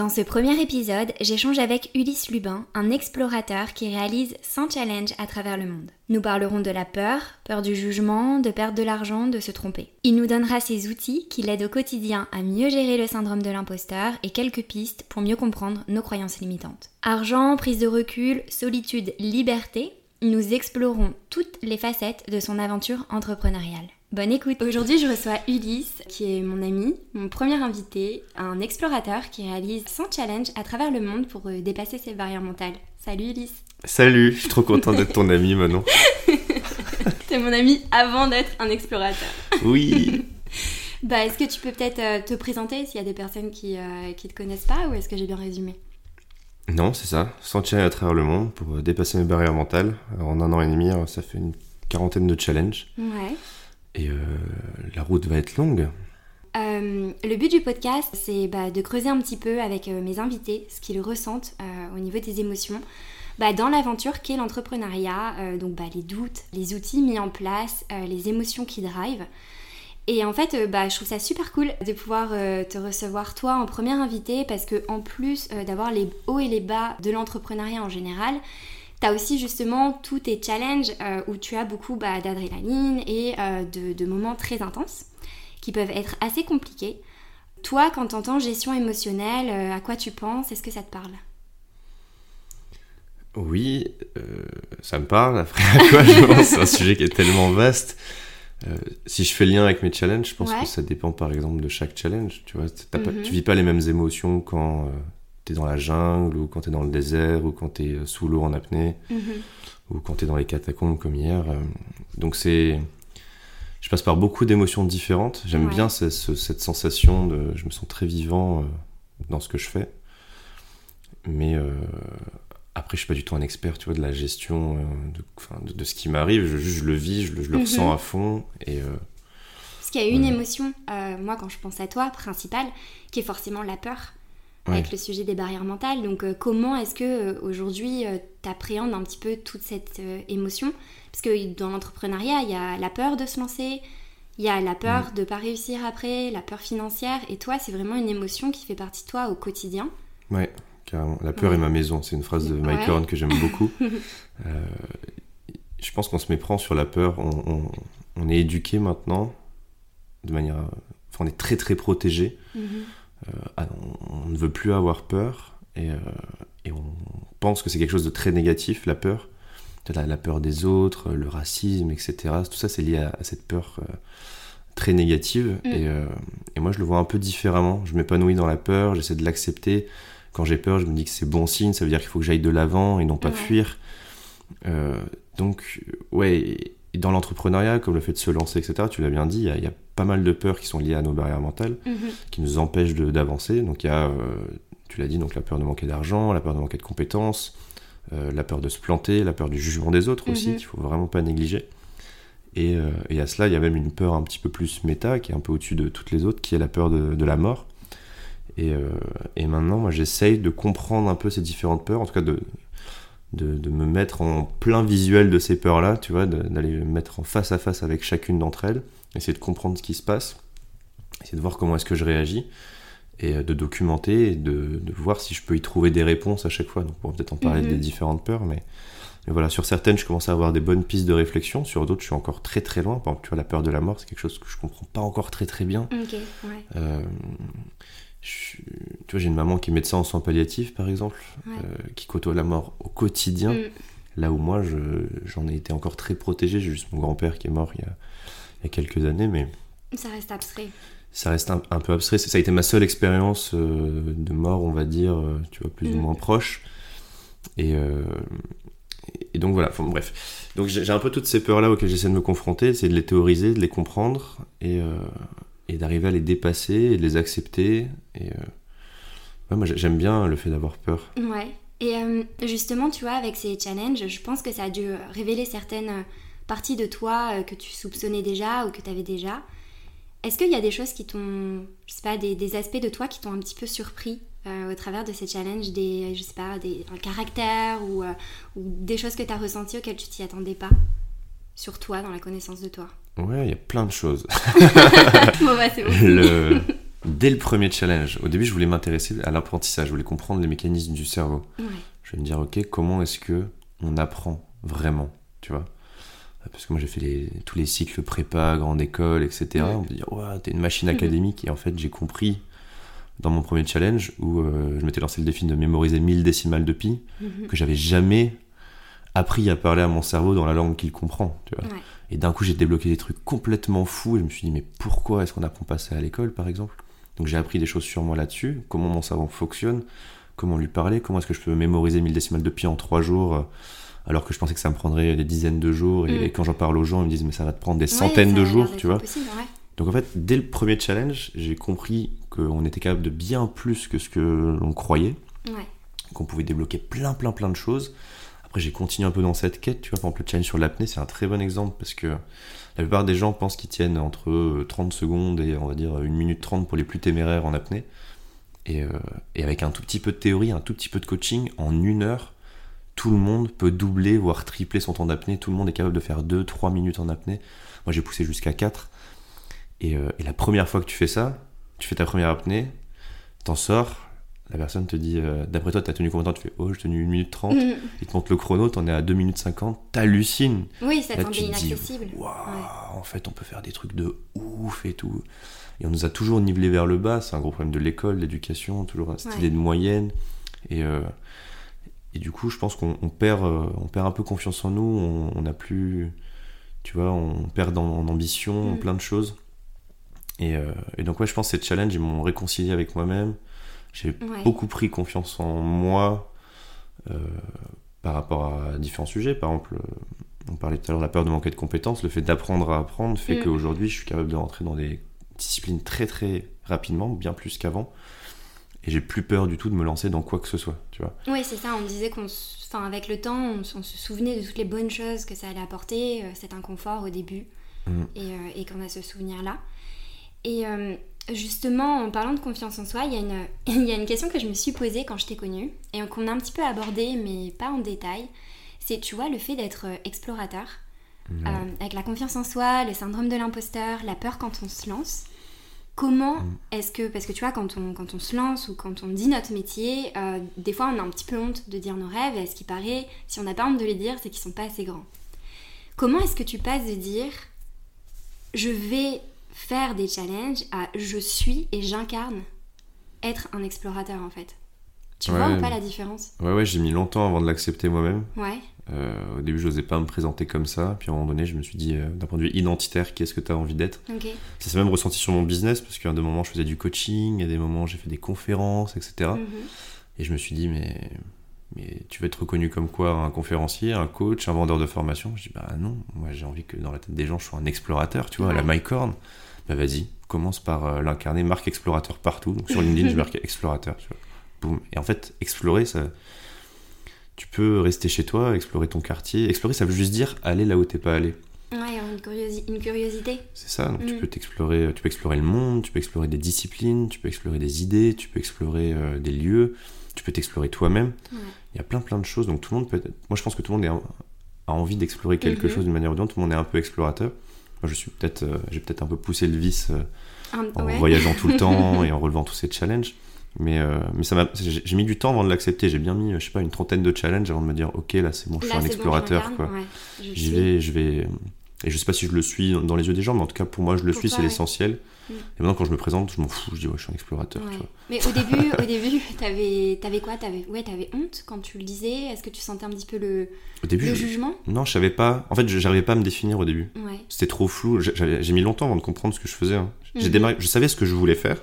dans ce premier épisode, j'échange avec Ulysse Lubin, un explorateur qui réalise 100 challenges à travers le monde. Nous parlerons de la peur, peur du jugement, de perdre de l'argent, de se tromper. Il nous donnera ses outils qui l'aident au quotidien à mieux gérer le syndrome de l'imposteur et quelques pistes pour mieux comprendre nos croyances limitantes. Argent, prise de recul, solitude, liberté, nous explorons toutes les facettes de son aventure entrepreneuriale. Bonne écoute. Aujourd'hui, je reçois Ulysse, qui est mon ami, mon premier invité, un explorateur qui réalise 100 challenges à travers le monde pour euh, dépasser ses barrières mentales. Salut Ulysse. Salut, je suis trop content d'être ton ami Manon. T'es mon ami avant d'être un explorateur. Oui. bah, est-ce que tu peux peut-être euh, te présenter s'il y a des personnes qui ne euh, te connaissent pas ou est-ce que j'ai bien résumé? Non, c'est ça. 100 challenges à travers le monde pour dépasser mes barrières mentales. en un an et demi, ça fait une quarantaine de challenges. Ouais. Et euh, la route va être longue. Euh, le but du podcast, c'est bah, de creuser un petit peu avec euh, mes invités ce qu'ils ressentent au niveau des émotions bah, dans l'aventure qu'est l'entrepreneuriat, donc bah, les doutes, les outils mis en place, les émotions qui drivent. Et en fait, je trouve ça super cool de pouvoir te recevoir toi en première invité parce que en plus d'avoir les hauts et les bas de l'entrepreneuriat en général, tu as aussi justement tous tes challenges euh, où tu as beaucoup bah, d'adrénaline et euh, de, moments très intenses qui peuvent être assez compliqués. Toi, quand tu entends gestion émotionnelle, euh, à quoi tu penses? Est-ce que ça te parle? Oui, ça me parle. Après, à quoi je pense? C'est un sujet qui est tellement vaste. si je fais le lien avec mes challenges, je pense que ça dépend par exemple de chaque challenge. Tu vois, mm-hmm. tu vis pas les mêmes émotions quand dans la jungle, ou quand tu es dans le désert, ou quand tu es euh, sous l'eau en apnée, mhm. ou quand tu es dans les catacombes comme hier. Euh. Donc c'est. Je passe par beaucoup d'émotions différentes. J'aime bien cette, sensation de. Je me sens très vivant euh, dans ce que je fais. Mais après, je suis pas du tout un expert, tu vois, de la gestion de, de, ce qui m'arrive. Je, je, le vis, je, le ressens mhm. à fond. Et. Parce qu'il y a une émotion, moi quand je pense à toi, principale, qui est forcément la peur avec le sujet des barrières mentales. Donc euh, comment est-ce que euh, aujourd'hui euh, tu appréhendes un petit peu toute cette émotion? Parce que dans l'entrepreneuriat, il y a la peur de se lancer, il y a la peur de de pas réussir après, la peur financière. Et toi, c'est vraiment une émotion qui fait partie de toi au quotidien? Ouais, carrément. La peur est ma maison. C'est une phrase de Mike Horn que j'aime beaucoup. je pense qu'on se méprend sur la peur. On, est éduqué maintenant de manière... Enfin, on est très très protégé. Mhm. Euh, on, ne veut plus avoir peur et, euh, on pense que c'est quelque chose de très négatif, la peur. La, la peur des autres, le racisme, etc. Tout ça, c'est lié à, cette peur euh, très négative. Mm. Et, moi, je le vois un peu différemment. Je m'épanouis dans la peur, j'essaie de l'accepter. Quand j'ai peur, je me dis que c'est bon signe, ça veut dire qu'il faut que j'aille de l'avant et non pas fuir. donc, ouais, dans l'entrepreneuriat, comme le fait de se lancer, etc., tu l'as bien dit, il y, a pas mal de peurs qui sont liées à nos barrières mentales, mhm. qui nous empêchent d'avancer. Donc il y a, euh, tu l'as dit, donc la peur de manquer d'argent, la peur de manquer de compétences, euh, la peur de se planter, la peur du jugement des autres aussi, mhm. qu'il faut vraiment pas négliger. Et, euh, et, à cela, il y a même une peur un petit peu plus méta, qui est un peu au-dessus de toutes les autres, qui est la peur de, de la mort. Et, et maintenant, moi, j'essaye de comprendre un peu ces différentes peurs, en tout cas de, de, me mettre en plein visuel de ces peurs-là, tu vois, d'aller me mettre en face à face avec chacune d'entre elles, essayer de comprendre ce qui se passe, essayer de voir comment est-ce que je réagis, et euh, de documenter, et de, voir si je peux y trouver des réponses à chaque fois. Donc on va peut-être en parler mhm. des différentes peurs, mais, voilà, sur certaines, je commence à avoir des bonnes pistes de réflexion, sur d'autres, je suis encore très très loin. Par exemple, tu vois, la peur de la mort, c'est quelque chose que je comprends pas encore très très bien. Euh, tu vois, j'ai une maman qui est médecin en soins palliatifs, par exemple, euh, qui côtoie la mort au quotidien. Mm. Là où moi, j'en ai été encore très protégé. J'ai juste mon grand-père qui est mort il y, a, il y, a, quelques années, mais. Ça reste abstrait. Ça reste un, peu abstrait. Ça a été ma seule expérience euh, de mort, on va dire, euh, tu vois, plus ou mm. moins proche. Et, et donc voilà, enfin, bref. Donc j'ai un peu toutes ces peurs-là auxquelles j'essaie de me confronter, c'est de les théoriser, de les comprendre. Et et d'arriver à les dépasser et de les accepter. Et euh, moi j'aime bien le fait d'avoir peur. Ouais. Et euh, justement, tu vois, avec ces challenges, je pense que ça a dû révéler certaines parties de toi euh, que tu soupçonnais déjà ou que tu avais déjà. Est-ce qu'il y a des choses qui t'ont, je sais pas, des, aspects de toi qui t'ont un petit peu surpris euh, au travers de ces challenges, des, je sais pas, des, un caractère ou, ou des choses que tu as ressenties auxquelles tu t'y attendais pas sur toi, dans la connaissance de toi? Ouais, il y a plein de choses. bon, bah, c'est bon. Le dès le premier challenge, au début, je voulais m'intéresser à l'apprentissage, je voulais comprendre les mécanismes du cerveau. Je vais me dire, ok, comment est-ce que on apprend vraiment, tu vois? Parce que moi, j'ai fait tous les cycles prépa, grande école, etc. On me dit, ouais, t'es une machine académique. Et en fait, j'ai compris dans mon premier challenge où euh, je m'étais lancé le défi de mémoriser 1000 décimales de pi, mhm. que j'avais jamais appris à parler à mon cerveau dans la langue qu'il comprend, tu vois. Et d'un coup, j'ai débloqué des trucs complètement fous et je me suis dit, mais pourquoi est-ce qu'on n'apprend pas ça à l'école, par exemple? Donc j'ai appris des choses sur moi là-dessus, comment mon cerveau fonctionne, comment lui parler, comment est-ce que je peux mémoriser 1000 décimales de pi en 3 jours, euh, alors que je pensais que ça me prendrait des dizaines de jours. Et, mm. quand j'en parle aux gens, ils me disent, mais ça va te prendre des centaines de jours, tu vois. Donc en fait, dès le premier challenge, j'ai compris qu'on était capable de bien plus que ce que l'on croyait, qu'on pouvait débloquer plein, plein, plein de choses. Après, j'ai continué un peu dans cette quête, tu vois. Par exemple, le challenge sur l'apnée, c'est un très bon exemple parce que la plupart des gens pensent qu'ils tiennent entre 30 secondes et on va dire 1 minute 30 pour les plus téméraires en apnée. Et, euh, et, avec un tout petit peu de théorie, un tout petit peu de coaching, en une heure, tout le monde peut doubler, voire tripler son temps d'apnée. Tout le monde est capable de faire 2-3 minutes en apnée. Moi, j'ai poussé jusqu'à 4. Et, euh, et, la première fois que tu fais ça, tu fais ta première apnée, t'en sors, la personne te dit, euh, d'après toi, t'as tenu combien de temps? Tu fais, oh, j'ai tenu 1 minute 30. Mm. Il te montre le chrono, t'en es à 2 minutes 50. T'hallucines. Oui, ça semble inaccessible. en fait, on peut faire des trucs de ouf et tout. Et on nous a toujours nivelé vers le bas. C'est un gros problème de l'école, l'éducation, toujours cette idée de moyenne. Et, euh, et du coup, je pense qu'on perd, euh, on perd un peu confiance en nous. On n'a plus. Tu vois, on perd en, ambition, mm. plein de choses. Et, et, donc, ouais, je pense que ces challenges, ils m'ont réconcilié avec moi-même. J'ai beaucoup pris confiance en moi euh, par rapport à différents sujets. Par exemple, on parlait tout à l'heure de la peur de manquer de compétences. Le fait d'apprendre à apprendre fait mm. qu'aujourd'hui, je suis capable de rentrer dans des disciplines très très rapidement, bien plus qu'avant. Et j'ai plus peur du tout de me lancer dans quoi que ce soit, tu vois. Oui, c'est ça. On disait qu'on, enfin, avec le temps, on, se souvenait de toutes les bonnes choses que ça allait apporter, euh, cet inconfort au début, mm. et, euh, et qu'on a ce souvenir-là. Et Justement, en parlant de confiance en soi, il y, a une, il y a une question que je me suis posée quand je t'ai connue et qu'on a un petit peu abordée, mais pas en détail. C'est, tu vois, le fait d'être euh, explorateur, euh, avec la confiance en soi, le syndrome de l'imposteur, la peur quand on se lance. Comment mm. est-ce que, parce que tu vois, quand on, quand on se lance ou quand on dit notre métier, euh, des fois on a un petit peu honte de dire nos rêves, et ce qui paraît, si on n'a pas honte de les dire, c'est qu'ils sont pas assez grands. Comment est-ce que tu passes de dire je vais faire des challenges à je suis et j'incarne être un explorateur en fait. Tu vois ou pas la différence? Ouais, ouais, j'ai mis longtemps avant de l'accepter moi-même. Ouais. Euh, au début, je n'osais pas me présenter comme ça. Puis à un moment donné, je me suis dit, euh, d'un point de vue identitaire, qu'est-ce que tu as envie d'être? Ça s'est même ressenti sur mon business, parce qu'à des moments, je faisais du coaching, à des moments, j'ai fait des conférences, etc. Mhm. Et je me suis dit, mais, mais tu veux être reconnu comme quoi Un conférencier, un coach, un vendeur de formation? Je dis, bah non, moi j'ai envie que dans la tête des gens, je sois un explorateur, tu vois, à la MyCorn bah vas-y, commence par euh, l'incarner, marque explorateur partout. Donc sur LinkedIn, je marque explorateur. Boum. Et en fait, explorer, ça, tu peux rester chez toi, explorer ton quartier. Explorer, ça veut juste dire aller là où t'es pas allé. Ouais, une, une curiosité. C'est ça, donc tu mm. peux t'explorer, tu peux explorer le monde, tu peux explorer des disciplines, tu peux explorer des idées, tu peux explorer euh, des lieux, tu peux t'explorer toi-même. Il y a plein plein de choses, donc tout le monde peut Moi je pense que tout le monde a envie d'explorer quelque mm-hmm. chose d'une manière ou d'une autre, tout le monde est un peu explorateur. Moi, je suis peut-être, euh, j'ai peut-être un peu poussé le vice euh, en voyageant tout le temps et en relevant tous ces challenges. Mais, euh, mais ça m'a, j'ai mis du temps avant de l'accepter. J'ai bien mis, je sais pas, une trentaine de challenges avant de me dire, ok, là c'est bon, je suis un explorateur, quoi. J'y vais, je vais. Et je sais pas si je le suis dans les yeux des gens, mais en tout cas pour moi, je le suis, c'est l'essentiel. Mm. Et maintenant, quand je me présente, je m'en fous, je dis, ouais, je suis un explorateur. Mais au début, au début t'avais, avais quoi? T'avais, Ouais, t'avais honte quand tu le disais? Est-ce que tu sentais un petit peu le, au début, le jugement? Non, je savais pas. En fait, je n'arrivais pas à me définir au début. C'était trop flou. J'ai mis longtemps avant de comprendre ce que je faisais. Hein. J'ai mhm. démarré, je savais ce que je voulais faire.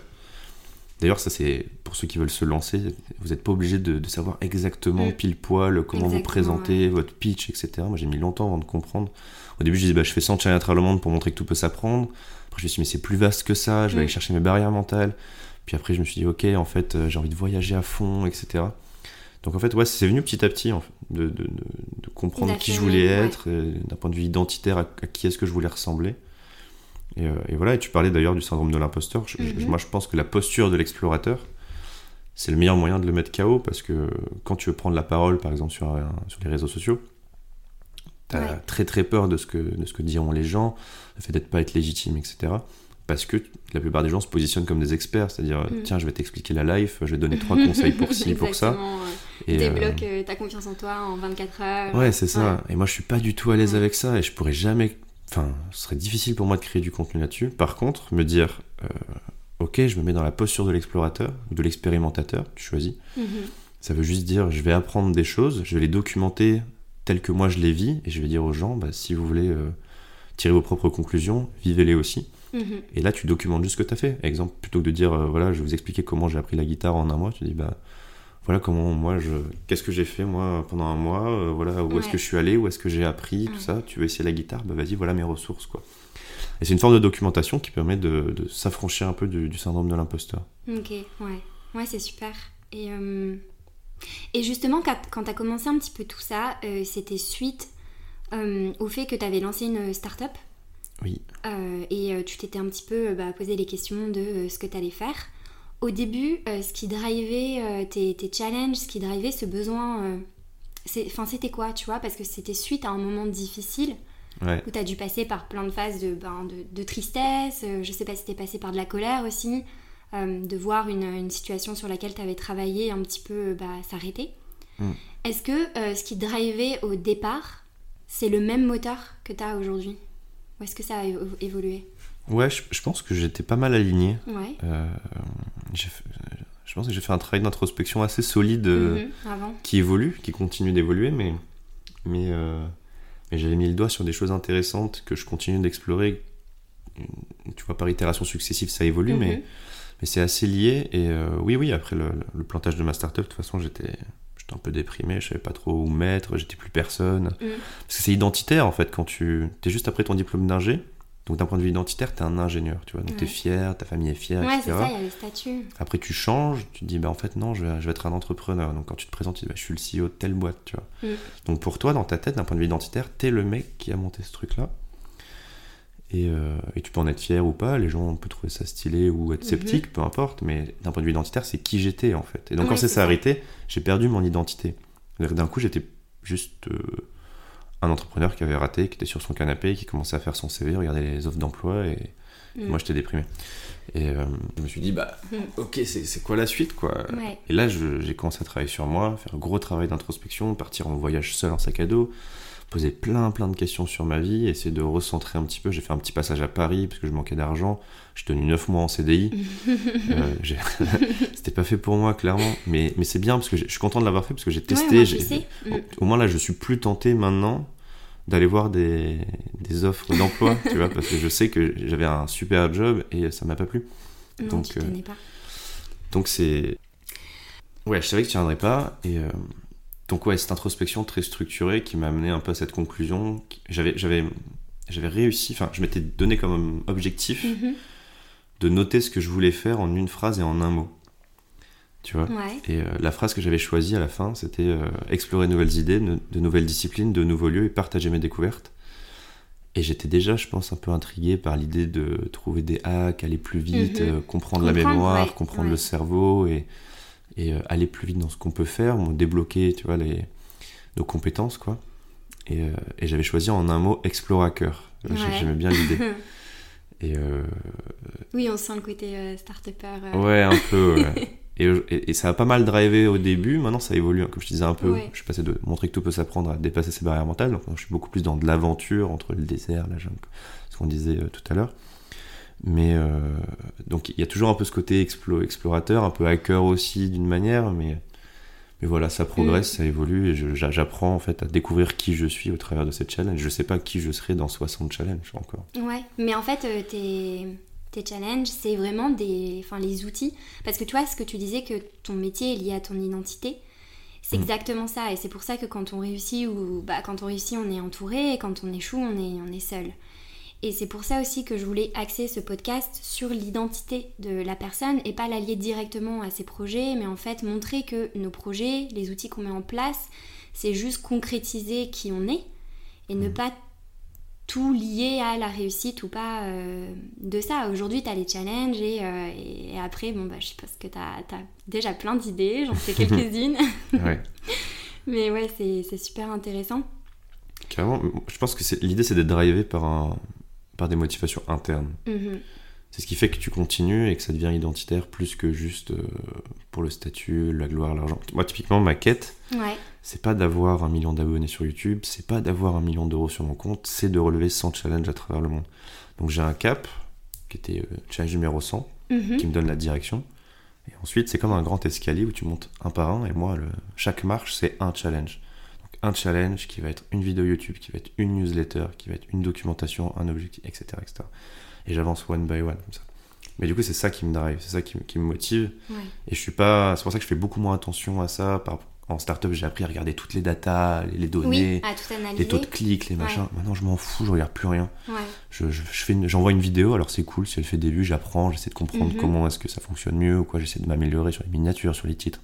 D'ailleurs, ça c'est pour ceux qui veulent se lancer. Vous n'êtes pas obligé de, savoir exactement mm. pile poil comment vous présenter, votre pitch, etc. Moi, j'ai mis longtemps avant de comprendre. Au début, je disais, bah, je fais 100 challenges à travers le monde pour montrer que tout peut s'apprendre. Après, je me suis dit, mais c'est plus vaste que ça. Je vais aller mm. chercher mes barrières mentales. Puis après, je me suis dit, ok, en fait, euh, j'ai envie de voyager à fond, etc. Donc en fait, ouais, c'est venu petit à petit en fait, de, de, de, comprendre qui je voulais être, d'un point de vue identitaire, à, qui est-ce que je voulais ressembler. Et, euh, et, voilà, et tu parlais d'ailleurs du syndrome de l'imposteur. Mhm. Moi, je pense que la posture de l'explorateur, c'est le meilleur moyen de le mettre KO parce que quand tu veux prendre la parole, par exemple, sur, sur les réseaux sociaux, tu as très très peur de ce, que, de ce que diront les gens, le fait d'être pas être légitime, etc parce que la plupart des gens se positionnent comme des experts, c'est-à-dire mm. tiens, je vais t'expliquer la life, je vais donner trois conseils pour ci, pour ça. Et Débloque euh, ta confiance en toi en 24 heures. Ouais, c'est ça. Et moi, je suis pas du tout à l'aise avec ça et je pourrais jamais. Enfin, ce serait difficile pour moi de créer du contenu là-dessus. Par contre, me dire euh, ok, je me mets dans la posture de l'explorateur, de l'expérimentateur, tu choisis. Mm-hmm. Ça veut juste dire je vais apprendre des choses, je vais les documenter telles que moi je les vis et je vais dire aux gens bah, si vous voulez euh, tirer vos propres conclusions, vivez-les aussi. Mhm. Et là, tu documentes juste ce que tu as fait. Exemple, plutôt que de dire, euh, voilà, je vais vous expliquer comment j'ai appris la guitare en un mois, tu dis, bah, voilà comment moi, je, qu'est-ce que j'ai fait moi pendant un mois, euh, voilà, où est-ce que je suis allé, où est-ce que j'ai appris, tout ça. Tu veux essayer la guitare, bah vas-y, voilà mes ressources, quoi. Et c'est une forme de documentation qui permet de, s'affranchir un peu du, syndrome de l'imposteur. Ok, ouais, ouais, c'est super. Et, et justement, quand, tu as commencé un petit peu tout ça, c'était suite au fait que tu avais lancé une start-up oui. Euh, et euh, tu t'étais un petit peu bah, posé les questions de euh, ce que tu allais faire. Au début, ce qui drivait tes, tes, challenges, ce qui drivait ce besoin, c'était quoi, tu vois? Parce que c'était suite à un moment difficile où tu as dû passer par plein de phases de, ben, de, tristesse, je sais pas si tu es passé par de la colère aussi, de voir une, une, situation sur laquelle tu avais travaillé un petit peu bah, s'arrêter. Mm. Est-ce que ce qui drivait au départ, c'est le même moteur que tu as aujourd'hui? Ou est-ce que ça a évolué? Ouais, je, pense que j'étais pas mal aligné. Ouais. Euh, je pense que j'ai fait un travail d'introspection assez solide euh, mhm, qui évolue, qui continue d'évoluer, mais, mais, euh, mais j'avais mis le doigt sur des choses intéressantes que je continue d'explorer. Tu vois, par itération successive, ça évolue, mais, mhm. Mais c'est assez lié. Et oui, oui, après le, le, plantage de ma startup, de toute façon, j'étais un peu déprimé, je savais pas trop où mettre, j'étais plus personne. Mm. Parce que c'est identitaire en fait, quand tu es juste après ton diplôme d'ingé, donc d'un point de vue identitaire, tu es un ingénieur, tu vois, donc tu es fier, ta famille est fière, ouais, c'est ça, il y a le statut. Après tu changes, tu te dis, bah en fait non, je vais, je vais être un entrepreneur. Donc quand tu te présentes, tu dis, bah, je suis le CEO de telle boîte, tu vois. Mm. Donc pour toi, dans ta tête, d'un point de vue identitaire, tu es le mec qui a monté ce truc-là. Euh, et, tu peux en être fier ou pas, les gens peuvent trouver ça stylé ou être mhm. sceptique, peu importe, mais d'un point de vue identitaire, c'est qui j'étais en fait. Et donc quand ça s'est arrêté, j'ai perdu mon identité. D'un coup, j'étais juste euh, un entrepreneur qui avait raté, qui était sur son canapé, qui commençait à faire son CV, regarder les offres d'emploi, et mhm. moi j'étais déprimé. Et euh, je me suis dit, bah mhm. ok, c'est quoi la suite quoi? Et là, j'ai commencé à travailler sur moi, faire un gros travail d'introspection, partir en voyage seul en sac à dos poser plein plein de questions sur ma vie, essayer de recentrer un petit peu. J'ai fait un petit passage à Paris parce que je manquais d'argent. J'ai tenu 9 mois en CDI. euh, C'était pas fait pour moi, clairement. Mais, mais c'est bien parce que je suis content de l'avoir fait parce que j'ai testé. au, moins là, je suis plus tenté maintenant d'aller voir des, des offres d'emploi, tu vois, parce que je sais que j'avais un super job et ça m'a pas plu. donc, tu euh, pas. Donc c'est. Ouais, je savais que tu tiendrais pas et. Euh, donc ouais, cette introspection très structurée qui m'a amené un peu à cette conclusion. J'avais, j'avais, j'avais réussi, enfin je m'étais donné comme objectif mhm. de noter ce que je voulais faire en une phrase et en un mot. Tu vois? Et euh, la phrase que j'avais choisie à la fin, c'était euh, explorer de nouvelles idées, de nouvelles disciplines, de nouveaux lieux et partager mes découvertes. Et j'étais déjà, je pense, un peu intrigué par l'idée de trouver des hacks, aller plus vite, mhm. euh, comprendre, la mémoire, comprendre le cerveau et et euh, aller plus vite dans ce qu'on peut faire, débloquer, tu vois, les, nos compétences, quoi. Et, euh, et j'avais choisi en un mot explorateur. J'aimais bien l'idée. et euh, Oui, on sent le côté start-upper. Ouais, un peu. et, et, ça a pas mal drivé au début. Maintenant, ça évolue. Hein, comme je disais un peu, je suis passé de montrer que tout peut s'apprendre à dépasser ses barrières mentales. Donc, je suis beaucoup plus dans de l'aventure entre le désert, la jungle, ce qu'on disait tout à l'heure. Mais euh, donc il y a toujours un peu ce côté explorateur, un peu hacker aussi d'une manière, mais, mais voilà, ça progresse, mm. ça évolue et j'apprends en fait à découvrir qui je suis au travers de cette challenge. Je sais pas qui je serai dans 60 challenges encore. Ouais, mais en fait, euh, tes, tes challenges, c'est vraiment des, enfin, les outils. Parce que tu vois, ce que tu disais que ton métier est lié à ton identité, c'est mm. exactement ça. Et c'est pour ça que quand on réussit, ou bah, quand on réussit, on est entouré, et quand on échoue, on est, on est seul. Et c'est pour ça aussi que je voulais axer ce podcast sur l'identité de la personne et pas l'allier directement à ses projets, mais en fait montrer que nos projets, les outils qu'on met en place, c'est juste concrétiser qui on est et ne mmh. pas tout lier à la réussite ou pas euh, de ça. Aujourd'hui, tu as les challenges et, euh, et, après, bon, bah, je pense que tu as, déjà plein d'idées, j'en sais quelques-unes. Mais ouais, c'est super intéressant. Carrément, je pense que l'idée, c'est d'être drivé par, un, par des motivations internes. Mm-hmm. C'est ce qui fait que tu continues et que ça devient identitaire plus que juste euh, pour le statut, la gloire, l'argent. Moi, typiquement, ma quête, c'est pas d'avoir un million d'abonnés sur YouTube, c'est pas d'avoir un million d'euros sur mon compte, c'est de relever 100 challenges à travers le monde. Donc j'ai un cap, qui était euh, challenge numéro 100, mhm. qui me donne la direction. Et ensuite, c'est comme un grand escalier où tu montes un par un, et moi, le, chaque marche, c'est un challenge. Un challenge qui va être une vidéo YouTube, qui va être une newsletter, qui va être une documentation, un objectif, etc. etc et j'avance one by one comme ça. Mais du coup, c'est ça qui me drive, c'est ça qui, me motive. Et je suis pas. C'est pour ça que je fais beaucoup moins attention à ça. Par, en startup, j'ai appris à regarder toutes les datas, les, données, les taux de clics, les machins. Maintenant, je m'en fous, je regarde plus rien. Je, je, fais j'envoie une vidéo, alors c'est cool, si elle fait des vues, j'apprends, j'essaie de comprendre mhm. comment est-ce que ça fonctionne mieux ou quoi, j'essaie de m'améliorer sur les miniatures, sur les titres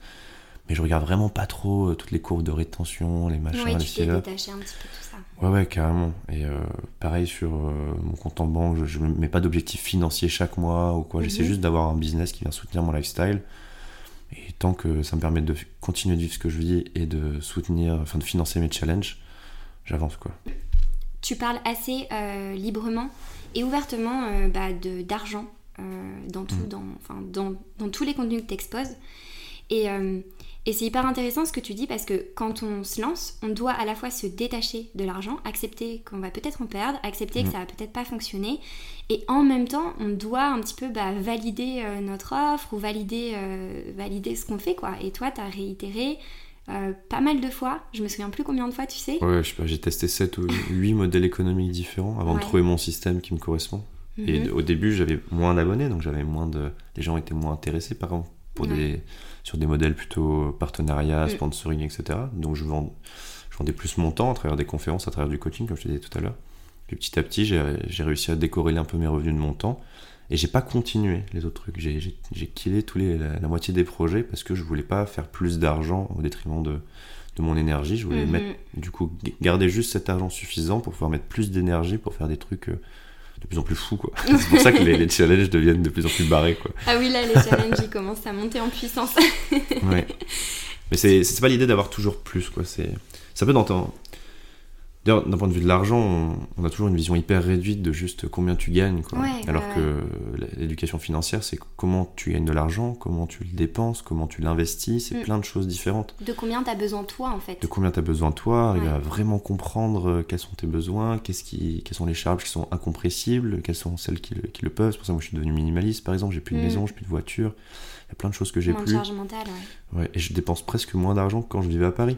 mais je regarde vraiment pas trop euh, toutes les courbes de rétention, les machins, ouais, les tu t'es détaché un petit peu tout ça. Ouais, ouais, carrément. Et euh, pareil sur euh, mon compte en banque, je, ne mets pas d'objectif financier chaque mois ou quoi. J'essaie mhm. juste d'avoir un business qui vient soutenir mon lifestyle. Et tant que ça me permet de continuer de vivre ce que je vis et de soutenir, enfin de financer mes challenges, j'avance quoi. Tu parles assez librement et ouvertement bah, d'argent dans, tout, mm. dans, dans, dans, tous les contenus que tu exposes. Et, et c'est hyper intéressant ce que tu dis parce que quand on se lance, on doit à la fois se détacher de l'argent, accepter qu'on va peut-être en perdre, accepter que mm. ça va peut-être pas fonctionner, et en même temps, on doit un petit peu bah, valider euh, notre offre ou valider, euh, valider ce qu'on fait quoi. Et toi, tu as réitéré euh, pas mal de fois, je me souviens plus combien de fois, tu sais. Ouais, je sais pas, j'ai testé 7 ou 8 modèles économiques différents avant de trouver mon système qui me correspond. Et mhm. au début, j'avais moins d'abonnés, donc j'avais moins de. Les gens étaient moins intéressés par exemple pour des sur des modèles plutôt partenariat, mm. sponsoring, etc. Donc je vendais plus mon temps à travers des conférences, à travers du coaching, comme je te disais tout à l'heure. Puis petit à petit, j'ai réussi à décorréler un peu mes revenus de mon temps. Et j'ai pas continué les autres trucs. J'ai killé tous les, la, moitié des projets parce que je voulais pas faire plus d'argent au détriment de, de mon énergie. Je voulais mm-hmm. mettre, du coup, garder juste cet argent suffisant pour pouvoir mettre plus d'énergie pour faire des trucs euh, de plus en plus fou quoi. C'est pour ça que les, challenges deviennent de plus en plus barrés quoi. Ah oui là les challenges ils commencent à monter en puissance. ouais. Mais c'est pas l'idée d'avoir toujours plus quoi. C'est ça peut d'entendre D'ailleurs, d'un point de vue de l'argent, on, a toujours une vision hyper réduite de juste combien tu gagnes. Quoi. Alors que l'éducation financière, c'est comment tu gagnes de l'argent, comment tu le dépenses, comment tu l'investis, c'est mm. plein de choses différentes. De combien tu as besoin toi, en fait. De combien tu as besoin toi, arriver à vraiment comprendre euh, quels sont tes besoins, qu'est-ce qui, quelles sont les charges qui sont incompressibles, quelles sont celles qui le, qui le peuvent. C'est pour ça que moi je suis devenu minimaliste, par exemple, j'ai plus de mm. maison, j'ai plus de voiture plein de choses que j'ai plus. charge mentale, ouais. Et je dépense presque moins d'argent que quand je vivais à Paris.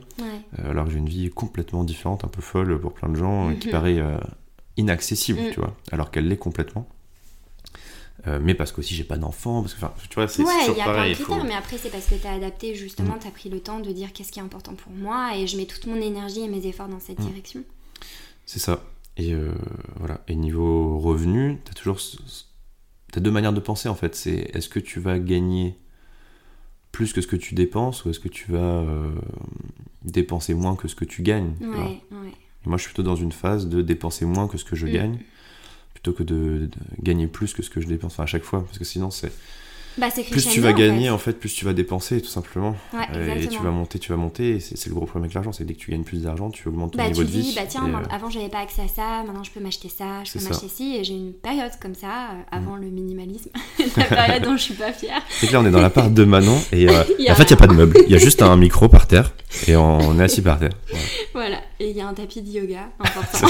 Euh, alors que j'ai une vie complètement différente, un peu folle pour plein de gens, qui mhm. paraît euh, inaccessible, mm. tu vois, alors qu'elle l'est complètement. Euh, mais parce qu'aussi j'ai pas d'enfant, parce que tu vois, c'est ouais, il y a plein de critères, mais après c'est parce que tu as adapté justement, mm. tu as pris le temps de dire qu'est-ce qui est important pour moi et je mets toute mon énergie et mes efforts dans cette mm. direction. C'est ça. Et voilà. Et niveau revenu, tu as toujours. Tu as deux manières de penser en fait. C'est est-ce que tu vas gagner plus que ce que tu dépenses ou est-ce que tu vas euh, dépenser moins que ce que tu gagnes Et moi, je suis plutôt dans une phase de dépenser moins que ce que je mm. gagne plutôt que de, gagner plus que ce que je dépense à chaque fois parce que sinon c'est bah, plus tu vas gagner, en fait. plus tu vas dépenser, tout simplement. et tu vas monter, tu vas monter. c'est le gros problème avec l'argent, c'est dès que tu gagnes plus d'argent, tu augmentes ton bah, niveau de vie. Bah tiens, euh, avant j'avais pas accès à ça, maintenant je peux m'acheter ça, je peux m'acheter ci. Et j'ai une période comme ça, euh, avant mm. le minimalisme, la période dont je suis pas fière. C'est que là on est dans l'appart de Manon et euh, en fait il y a pas de meubles, il y a juste un micro par terre et on est assis par terre. Voilà, et il y a un tapis de yoga important.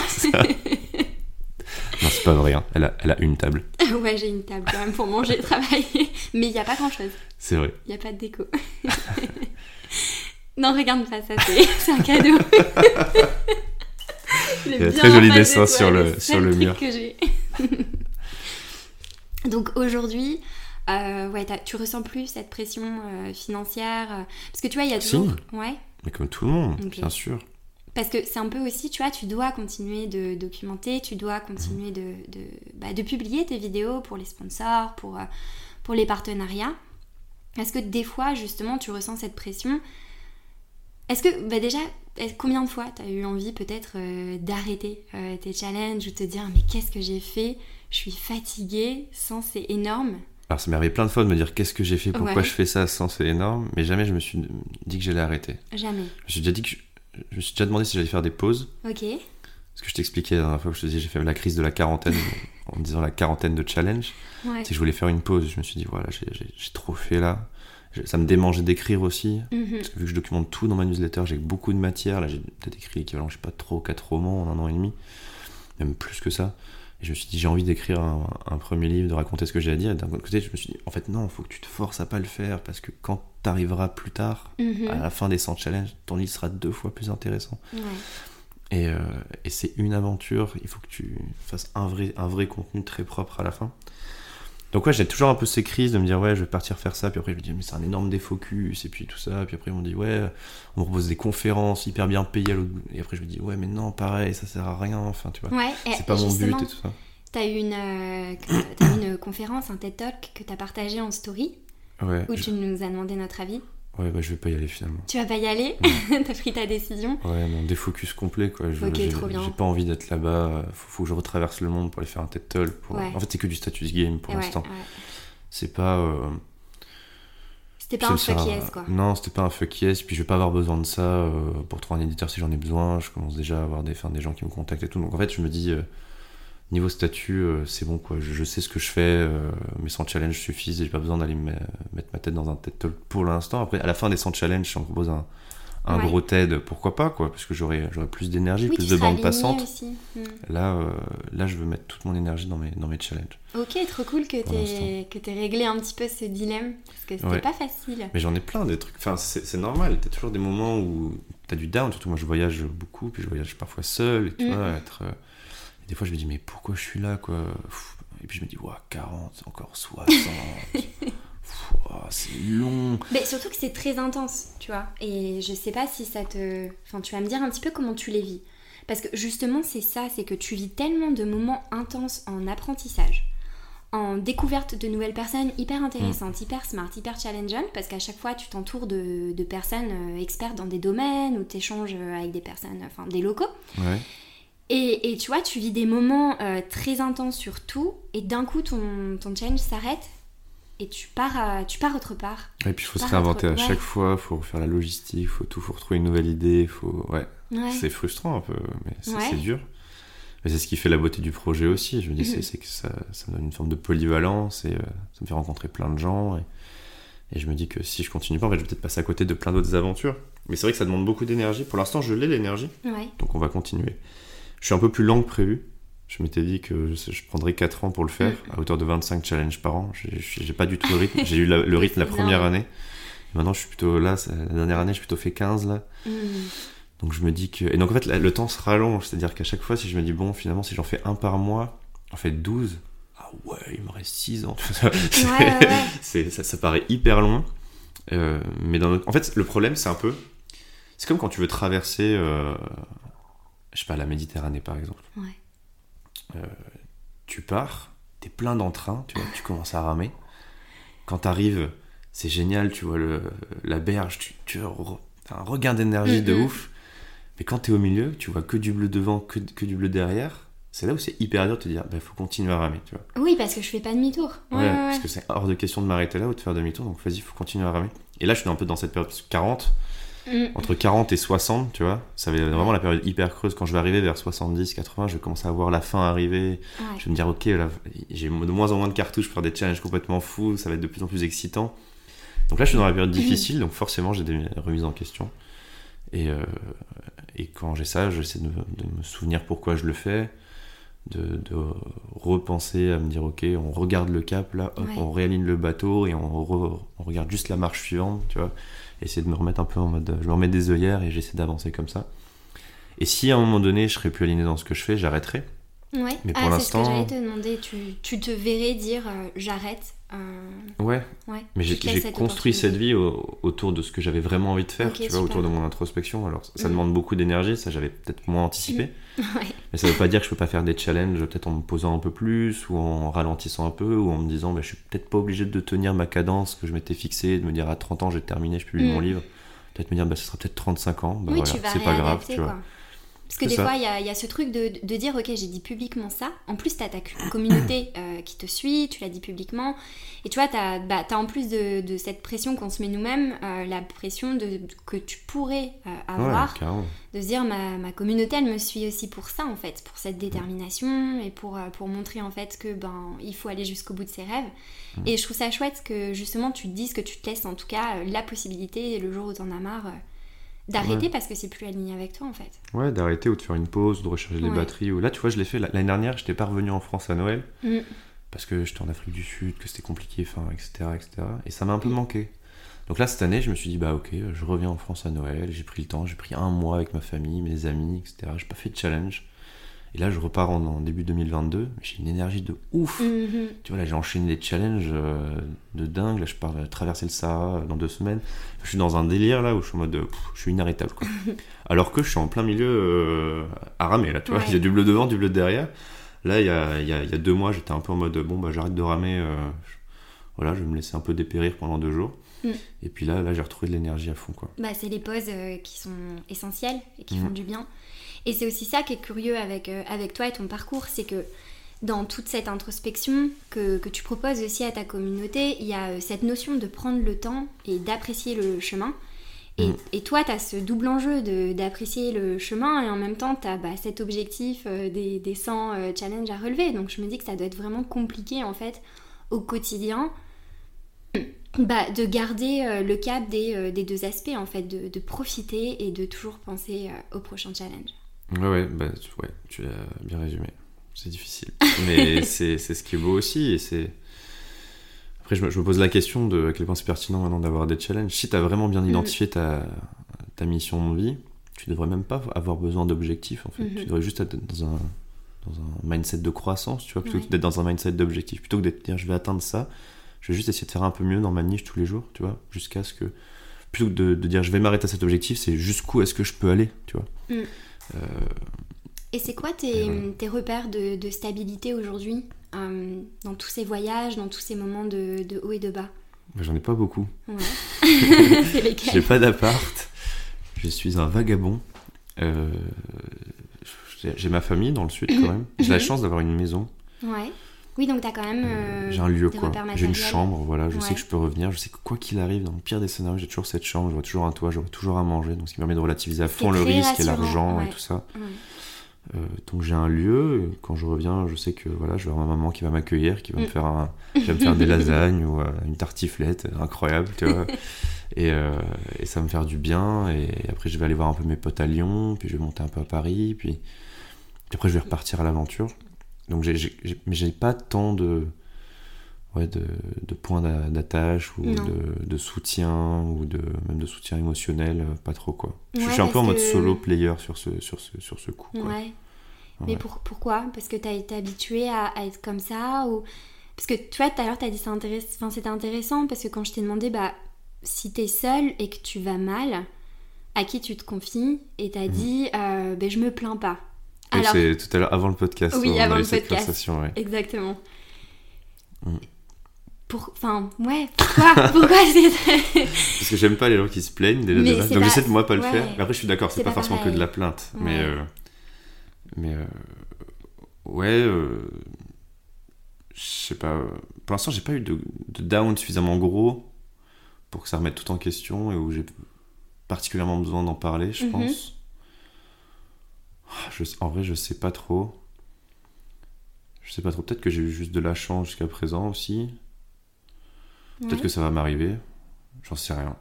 Non, c'est pas vrai, hein. elle, a, elle a une table. ouais, j'ai une table quand même pour manger et travailler. Mais il n'y a pas grand chose. C'est vrai. Il n'y a pas de déco. non, regarde pas ça, c'est un cadeau. il y a très joli dessin sur le, sur le mur. Que j'ai. Donc aujourd'hui, euh, ouais, tu ressens plus cette pression euh, financière euh, Parce que tu vois, il y a toujours. Ouais. Mais comme tout le monde, bien sûr Parce que c'est un peu aussi, tu vois, tu dois continuer de documenter, tu dois continuer de, de, bah, de publier tes vidéos pour les sponsors, pour, euh, pour les partenariats. Est-ce que des fois, justement, tu ressens cette pression? Est-ce que, bah déjà, combien de fois tu as eu envie peut-être euh, d'arrêter euh, tes challenges ou te dire mais qu'est-ce que j'ai fait? Je suis fatiguée, sans c'est énorme. Alors ça m'est arrivé plein de fois de me dire qu'est-ce que j'ai fait, pourquoi je fais ça sans c'est énorme, mais jamais je me suis dit que j'allais arrêter. Jamais. Je me suis déjà dit que je, me suis déjà demandé si j'allais faire des pauses. Ok. Ce que je t'expliquais la dernière fois que je te disais, j'ai fait la crise de la quarantaine en me disant la quarantaine de challenge. Ouais. C'est que je voulais faire une pause. Je me suis dit voilà, j'ai trop fait là. Ça me démangeait d'écrire aussi. Mhm. Parce que vu que je documente tout dans ma newsletter, j'ai beaucoup de matière. Là, j'ai peut-être écrit l'équivalent, je sais pas, trop, quatre romans en un an et demi. Même plus que ça. Et je me suis dit, j'ai envie d'écrire un, premier livre, de raconter ce que j'ai à dire. Et d'un autre côté, je me suis dit, en fait, non, il faut que tu te forces à pas le faire. Parce que quand tu arriveras plus tard, mhm. à la fin des 100 challenges, ton livre sera deux fois plus intéressant. Et, euh, et c'est une aventure. Il faut que tu fasses un vrai, un vrai contenu très propre à la fin. Donc ouais, j'ai toujours un peu ces crises de me dire ouais, je vais partir faire ça, puis après je me dis mais c'est un énorme défocus, et puis tout ça, puis après on me dit ouais, on me propose des conférences hyper bien payées à et après je me dis ouais mais non, pareil, ça sert à rien, enfin tu vois, c'est pas mon but et tout ça. T'as eu une, euh, as une conférence, un TED Talk que t'as partagé en story, ouais, où tu nous as demandé notre avis. Ouais, bah je vais pas y aller finalement. Tu vas pas y aller T'as pris ta décision Ouais, non, défocus complet quoi. Je, ok, trop bien. J'ai pas envie d'être là-bas. Faut, faut, que je retraverse le monde pour aller faire un TED Talk. Pour... En fait, c'est que du status game pour l'instant. C'est pas. Euh... C'était pas un fuck yes quoi. Non, c'était pas un fuck yes. Puis je vais pas avoir besoin de ça euh, pour trouver un éditeur si j'en ai besoin. Je commence déjà à avoir des, des gens qui me contactent et tout. Donc en fait, je me dis. Euh, niveau statut, euh, c'est bon quoi. Je, sais ce que je fais, euh, mes 100 challenges suffisent et j'ai pas besoin d'aller me mettre ma tête dans un TED Talk pour l'instant. Après, à la fin des 100 challenges, si on propose un, un gros TED, pourquoi pas quoi, parce que j'aurai plus d'énergie, plus de bande passante. Hmm. Là, euh, là, je veux mettre toute mon énergie dans mes, dans mes challenges. Ok, trop cool que tu aies réglé un petit peu ce dilemme, parce que c'était pas facile. Mais j'en ai plein des trucs, enfin c'est normal, t'as toujours des moments où t'as du down, surtout moi je voyage beaucoup, puis je voyage parfois seul, et tu hmm. vois, être des fois, je me dis, mais pourquoi je suis là, quoi? Et puis je me dis, ouah, 40, encore 60. c'est long. Mais surtout que c'est très intense, tu vois. Et je sais pas si ça te. Enfin, tu vas me dire un petit peu comment tu les vis. Parce que justement, c'est ça, c'est que tu vis tellement de moments intenses en apprentissage, en découverte de nouvelles personnes hyper intéressantes, mm. hyper smart, hyper challengeantes, parce qu'à chaque fois, tu t'entoures de, de, personnes euh, expertes dans des domaines ou tu échanges avec des personnes, enfin des locaux. Ouais. Et, tu vois, tu vis des moments euh, très intenses sur tout, et d'un coup, ton, ton challenge s'arrête, et tu pars, tu pars autre part. Et puis, il faut se réinventer à chaque fois, il faut faire la logistique, il faut tout, faut retrouver une nouvelle idée, faut... Ouais. C'est frustrant un peu, mais c'est dur. Mais c'est ce qui fait la beauté du projet aussi, je me dis, mhm. c'est que ça, ça, me donne une forme de polyvalence, et euh, ça me fait rencontrer plein de gens, et, et je me dis que si je continue pas, en fait, je vais peut-être passer à côté de plein d'autres aventures. Mais c'est vrai que ça demande beaucoup d'énergie. Pour l'instant, je l'ai l'énergie, donc on va continuer. Je suis un peu plus lent que prévu. Je m'étais dit que je, prendrais 4 ans pour le faire, mm. à hauteur de 25 challenges par an. J'ai pas du tout le rythme. J'ai eu le rythme la première année. maintenant, je suis plutôt là, la dernière année, suis plutôt fait 15 là. Mm. Donc je me dis que. Et donc en fait, le temps se rallonge. C'est-à-dire qu'à chaque fois, si je me dis, bon, finalement, si j'en fais un par mois, en fait 12, ah ouais, il me reste 6 ans. ça, ça, paraît hyper loin. Euh, mais dans En fait, le problème, c'est un peu. C'est comme quand tu veux traverser. Euh, je sais pas, la Méditerranée par exemple. Euh, tu pars, t'es plein d'entrain, tu vois, tu commences à ramer. Quand t'arrives, c'est génial, tu vois le, la berge, tu, tu as un regain d'énergie de ouf. Mais quand t'es au milieu, tu vois que du bleu devant, que, que du bleu derrière. C'est là où c'est hyper dur de te dire, il bah, faut continuer à ramer, tu vois. Oui, parce que je fais pas demi-tour. Ouais, parce que c'est hors de question de m'arrêter là ou de faire demi-tour, donc vas-y, faut continuer à ramer. Et là, je suis un peu dans cette période 40, Mm. Entre 40 et 60, tu vois, ça va être vraiment la période hyper creuse. Quand je vais arriver vers 70, 80, je vais commencer à voir la fin arriver. Je vais me dire, ok, j'ai de moins en moins de cartouches pour faire des challenges complètement fous, ça va être de plus en plus excitant. Donc là, je suis dans la période difficile, donc forcément, j'ai des remises en question. Et, euh, et quand j'ai ça, j'essaie de, me souvenir pourquoi je le fais, de, repenser à me dire, ok, on regarde le cap, là, on réaligne le bateau et on, on regarde juste la marche suivante, tu vois essayer de me remettre un peu en mode. Je me remets des œillères et j'essaie d'avancer comme ça. Et si à un moment donné je serais plus aligné dans ce que je fais, j'arrêterai. Ouais. Mais pour ah, c'est ce que l'instant- j'allais te demander. Tu, tu te verrais dire euh, j'arrête. euh, Ouais, ouais. mais j'ai construit cette vie au- autour de ce que j'avais vraiment envie de faire, tu vois, autour de mon introspection. Alors ça Mm. demande beaucoup d'énergie, ça j'avais peut-être moins anticipé. Ouais. Mais ça veut pas dire que je peux pas faire des challenges, peut-être en me posant un peu plus, ou en ralentissant un peu, ou en me disant, bah, je suis peut-être pas obligé de tenir ma cadence que je m'étais fixée, de me dire à 30 ans j'ai terminé, je publie Mm. mon livre. Peut-être me dire, bah, ce sera peut-être 35 ans, bah, oui, voilà, c'est pas grave, tu vois. quoi. Parce que des ça. fois, il y a, il y a ce truc de, de dire, ok, j'ai dit publiquement ça. En plus, tu as ta communauté euh, qui te suit, tu l'as dit publiquement. Et tu vois, tu as, en plus de, de cette pression qu'on se met nous-mêmes, euh, la pression de, que tu pourrais euh, avoir, Ouais, de se dire, ma, ma communauté, elle me suit aussi pour ça, en fait, pour cette détermination et pour, euh, pour montrer, en fait, que ben il faut aller jusqu'au bout de ses rêves. Mm. Et je trouve ça chouette que, justement, tu te dises que tu te laisses, en tout cas, la possibilité, le jour où t'en as marre, d'arrêter Ouais. parce que c'est plus aligné avec toi, en fait. Ouais, d'arrêter ou de faire une pause, de recharger les batteries. Ou là, tu vois, je l'ai fait la- l'année dernière, j'étais pas revenu en France à Noël Mm. parce que j'étais en Afrique du Sud, que c'était compliqué, enfin, etc., etc. Et ça m'a un peu manqué. Donc là, cette année, je me suis dit, bah ok, je reviens en France à Noël, j'ai pris le temps, j'ai pris un mois avec ma famille, mes amis, etc. J'ai pas fait de challenge. Et là, je repars en, en début 2022, j'ai une énergie de ouf. Mhm. Tu vois, là, j'ai enchaîné des challenges euh, de dingue. Là, je pars euh, traverser le Sahara euh, dans deux semaines. Je suis dans un délire là où je suis en mode, pff, je suis inarrêtable. Quoi. Alors que je suis en plein milieu euh, à ramer là, tu vois. Ouais. Il y a du bleu devant, du bleu derrière. Là, il y a, il y a- il y a deux mois, j'étais un peu en mode, bon, bah, j'arrête de ramer. euh, je- voilà, je vais me laisser un peu dépérir pendant deux jours. Mm. Et puis là, là j'ai retrouvé de l'énergie à fond. Quoi. Bah, c'est les pauses euh, qui sont essentielles et qui Mhm. font du bien. Et c'est aussi ça qui est curieux avec, euh, avec toi et ton parcours, c'est que dans toute cette introspection que, que tu proposes aussi à ta communauté, il y a euh, cette notion de prendre le temps et d'apprécier le chemin. Et, et toi, tu as ce double enjeu d'apprécier le chemin et en même temps, tu as cet objectif euh, des, des 100 euh, challenges à relever. Donc je me dis que ça doit être vraiment compliqué en fait au quotidien bah, de garder euh, le cap des, des deux aspects en fait, de, de profiter et de toujours penser au prochain challenge. Ouais, ouais, bah, tu, ouais, tu as bien résumé. C'est difficile. Mais c'est ce qui est beau aussi. Et c'est. Après, je me, je me pose la question de à quel point c'est pertinent maintenant d'avoir des challenges. Si tu as vraiment bien Mhm. identifié ta, ta mission de vie, tu devrais même pas avoir besoin d'objectifs en fait. Mhm. Tu devrais juste être dans un, dans un mindset de croissance, tu vois, plutôt Ouais. que d'être dans un mindset d'objectif. Plutôt que d'être dire je vais atteindre ça, je vais juste essayer de faire un peu mieux dans ma niche tous les jours, tu vois, jusqu'à ce que. Plutôt que de, de dire je vais m'arrêter à cet objectif, c'est jusqu'où est-ce que je peux aller, tu vois. Mhm. Euh, Et c'est quoi tes, repères de, de stabilité aujourd'hui euh, dans tous ces voyages, dans tous ces moments de, de haut et de bas? Bah, J'en ai pas beaucoup. Ouais. J'ai pas d'appart. Je suis un vagabond. Euh, j'ai j'ai ma famille dans le sud quand même. J'ai la Mhm. chance d'avoir une maison. Ouais. Oui, donc t'as quand même. Euh, euh, j'ai un lieu quoi. J'ai une chambre. Voilà. Je sais que je peux revenir. Je sais que quoi qu'il arrive, dans le pire des scénarios, j'ai toujours cette chambre. J'aurai toujours un toit. J'aurai toujours à manger. Donc ce qui permet de relativiser à fond le risque et l'argent ouais. et tout ça. Ouais. Euh, donc j'ai un lieu. Quand je reviens, je sais que voilà, je vais avoir ma maman qui va m'accueillir, qui va me Mm. faire un, va me faire des lasagnes ou euh, une tartiflette, incroyable, tu vois. et, euh, et ça va me faire du bien. Et après, je vais aller voir un peu mes potes à Lyon, puis je vais monter un peu à Paris, puis, puis après, je vais repartir à l'aventure. Donc j'ai, j'ai- j'ai- mais j'ai pas tant de ouais, de, de points d'a- d'attache ou de, de soutien ou de même de soutien émotionnel, euh, pas trop quoi. Je- suis un peu en mode que- solo player sur ce sur ce sur ce coup. Quoi. Ouais. Mais pour, pourquoi? Parce que t'as été habitué à, à être comme ça ou... Parce que tu vois, tout à l'heure, t'as dit c'est intéress- enfin, c'était intéressant parce que quand je t'ai demandé, bah, si t'es seule et que tu vas mal, à qui tu te confies Et t'as dit, euh, ben, je me plains pas. Oui, Alors, c'est tout à l'heure avant le podcast. Oui, avant le cette podcast. conversation, ouais. exactement. Mm. Pour... Enfin, ouais, pourquoi Pourquoi. Parce que j'aime pas les gens qui se plaignent déjà. Mais c'est Donc pas- j'essaie de moi pas le ouais. faire. Mais après, je suis d'accord, c'est pas, pas forcément que de la plainte. Mais Ouais. euh, mais euh, ouais, euh, je sais pas. Pour l'instant, j'ai pas eu de, de down suffisamment gros pour que ça remette tout en question et où j'ai particulièrement besoin d'en parler, je Mhm. pense. Ah, Je, en vrai, je sais pas trop. Je sais pas trop. Peut-être que j'ai eu juste de la chance jusqu'à présent aussi. Peut-être Ouais. que ça va m'arriver. J'en sais rien.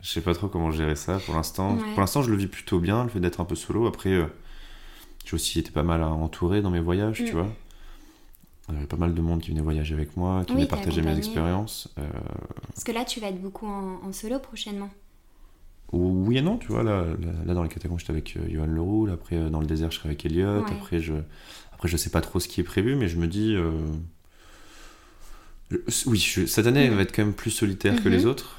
Je sais pas trop comment gérer ça pour l'instant. Ouais. Pour l'instant, je le vis plutôt bien, le fait d'être un peu solo. Après, euh, j'ai aussi été pas mal entouré dans mes voyages, Mm. tu vois. Il y avait pas mal de monde qui venait voyager avec moi, qui Oui, venait partager mes expériences. Euh, Parce que là, tu vas être beaucoup en, en solo prochainement. Oui et non, tu vois. Là, là, dans les catacombes, j'étais avec euh, Johan Leroux. Là, après, euh, dans le désert, je serai avec Elliot. Ouais. Après, je... Après, je sais pas trop ce qui est prévu, mais je me dis. Oui, cette année, elle mm. va être quand même plus solitaire que les mm-hmm. autres.